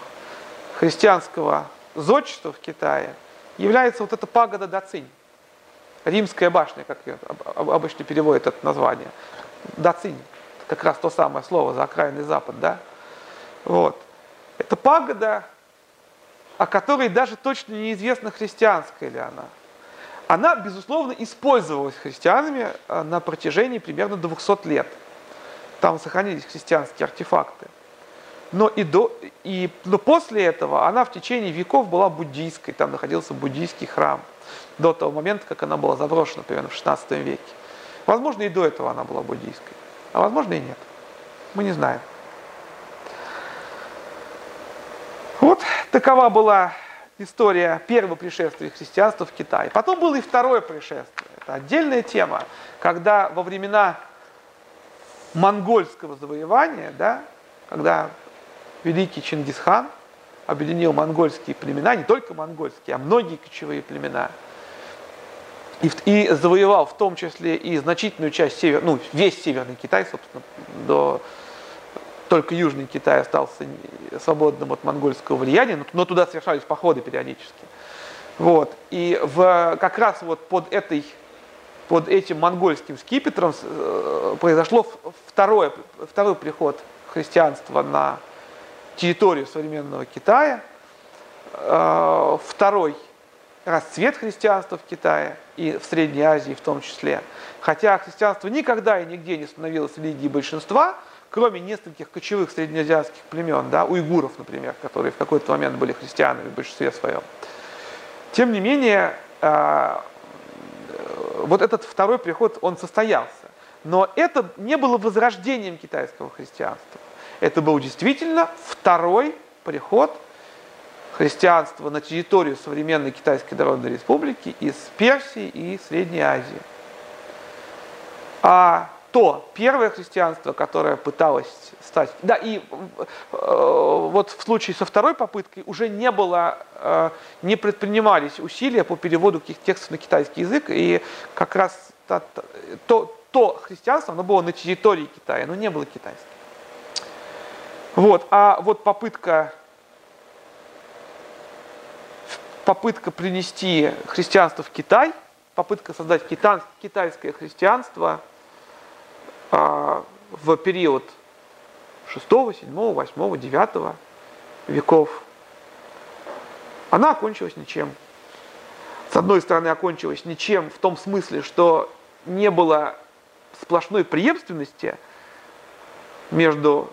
христианского зодчества в Китае является вот эта пагода Дацинь. Римская башня, как ее обычно переводят это название. Дацинь, как раз то самое слово за окраинный запад, да? Вот. Это пагода, о которой даже точно неизвестно, христианская ли она. Она, безусловно, использовалась христианами э, на протяжении примерно 200 лет – там сохранились христианские артефакты. Но, и до, и, но после этого она в течение веков была буддийской, там находился буддийский храм, до того момента, как она была заброшена, примерно в 16 веке. Возможно, и до этого она была буддийской, а возможно и нет. Мы не знаем. Вот такова была история первого пришествия христианства в Китае. Потом было и второе пришествие. Это отдельная тема, когда во времена монгольского завоевания, да, когда великий Чингисхан объединил монгольские племена, не только монгольские, а многие кочевые племена, и, и завоевал в том числе и значительную часть север, ну, весь северный Китай, собственно, до только южный Китай остался свободным от монгольского влияния, но, но туда совершались походы периодически. Вот. И в, как раз вот под этой под этим монгольским скипетром э, произошло второе, второй приход христианства на территорию современного Китая, э, второй расцвет христианства в Китае и в Средней Азии в том числе. Хотя христианство никогда и нигде не становилось религией большинства, кроме нескольких кочевых среднеазиатских племен, да, уйгуров, например, которые в какой-то момент были христианами в большинстве своем. Тем не менее, э, вот этот второй приход, он состоялся. Но это не было возрождением китайского христианства. Это был действительно второй приход христианства на территорию современной Китайской Народной Республики из Персии и Средней Азии. А то первое христианство, которое пыталось стать... Да, и э, вот в случае со второй попыткой уже не было, э, не предпринимались усилия по переводу каких текстов на китайский язык, и как раз то, то, христианство, оно было на территории Китая, но не было китайским. Вот, а вот попытка попытка принести христианство в Китай, попытка создать китайское христианство а, в период 6, 7, 8, 9 веков, она окончилась ничем. С одной стороны, окончилась ничем в том смысле, что не было сплошной преемственности между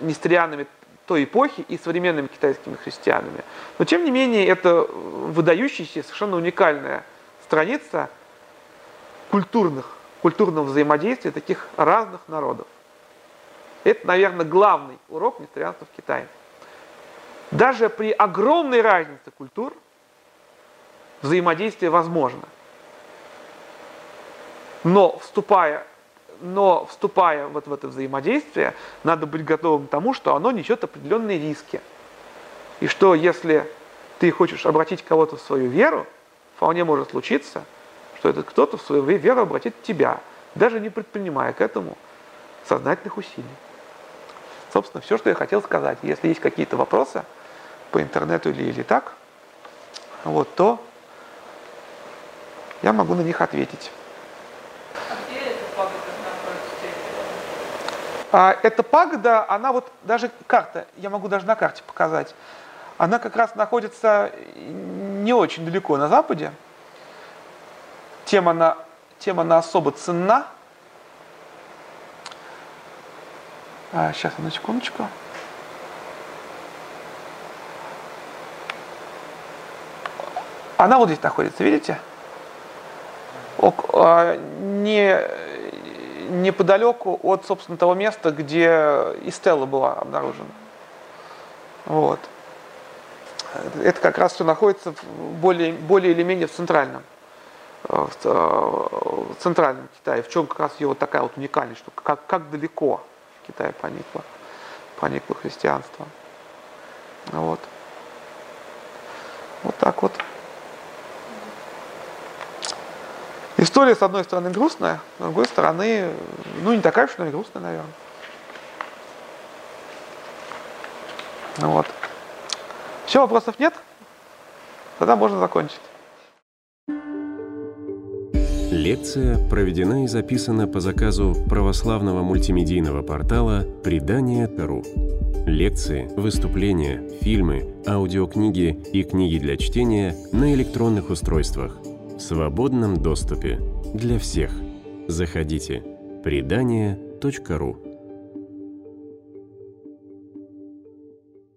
нестерианами той эпохи и современными китайскими христианами. Но тем не менее это выдающаяся, совершенно уникальная страница культурных, культурного взаимодействия таких разных народов. Это, наверное, главный урок нестерианства в Китае. Даже при огромной разнице культур взаимодействие возможно. Но вступая но вступая вот в это взаимодействие, надо быть готовым к тому, что оно несет определенные риски. И что если ты хочешь обратить кого-то в свою веру, вполне может случиться, что этот кто-то в свою веру обратит тебя, даже не предпринимая к этому сознательных усилий. Собственно, все, что я хотел сказать. Если есть какие-то вопросы по интернету или, или так, вот, то я могу на них ответить. А эта пагода, она вот даже карта, я могу даже на карте показать, она как раз находится не очень далеко на западе. Тема она, тема она особо ценна. А, сейчас, одну секундочку. Она вот здесь находится, видите? Ок, а, не неподалеку от, собственно, того места, где и Стелла была обнаружена. Вот. Это как раз все находится более, более или менее в центральном, э, э, в центральном Китае. В чем как раз ее вот такая вот уникальность, что как, как далеко в Китае проникло, проникло христианство. Вот. Вот так вот. История, с одной стороны, грустная, с другой стороны, ну, не такая уж она и грустная, наверное. Вот. Все, вопросов нет? Тогда можно закончить. Лекция проведена и записана по заказу православного мультимедийного портала «Предание.ру». Лекции, выступления, фильмы, аудиокниги и книги для чтения на электронных устройствах – в свободном доступе для всех. Заходите. Предание.ру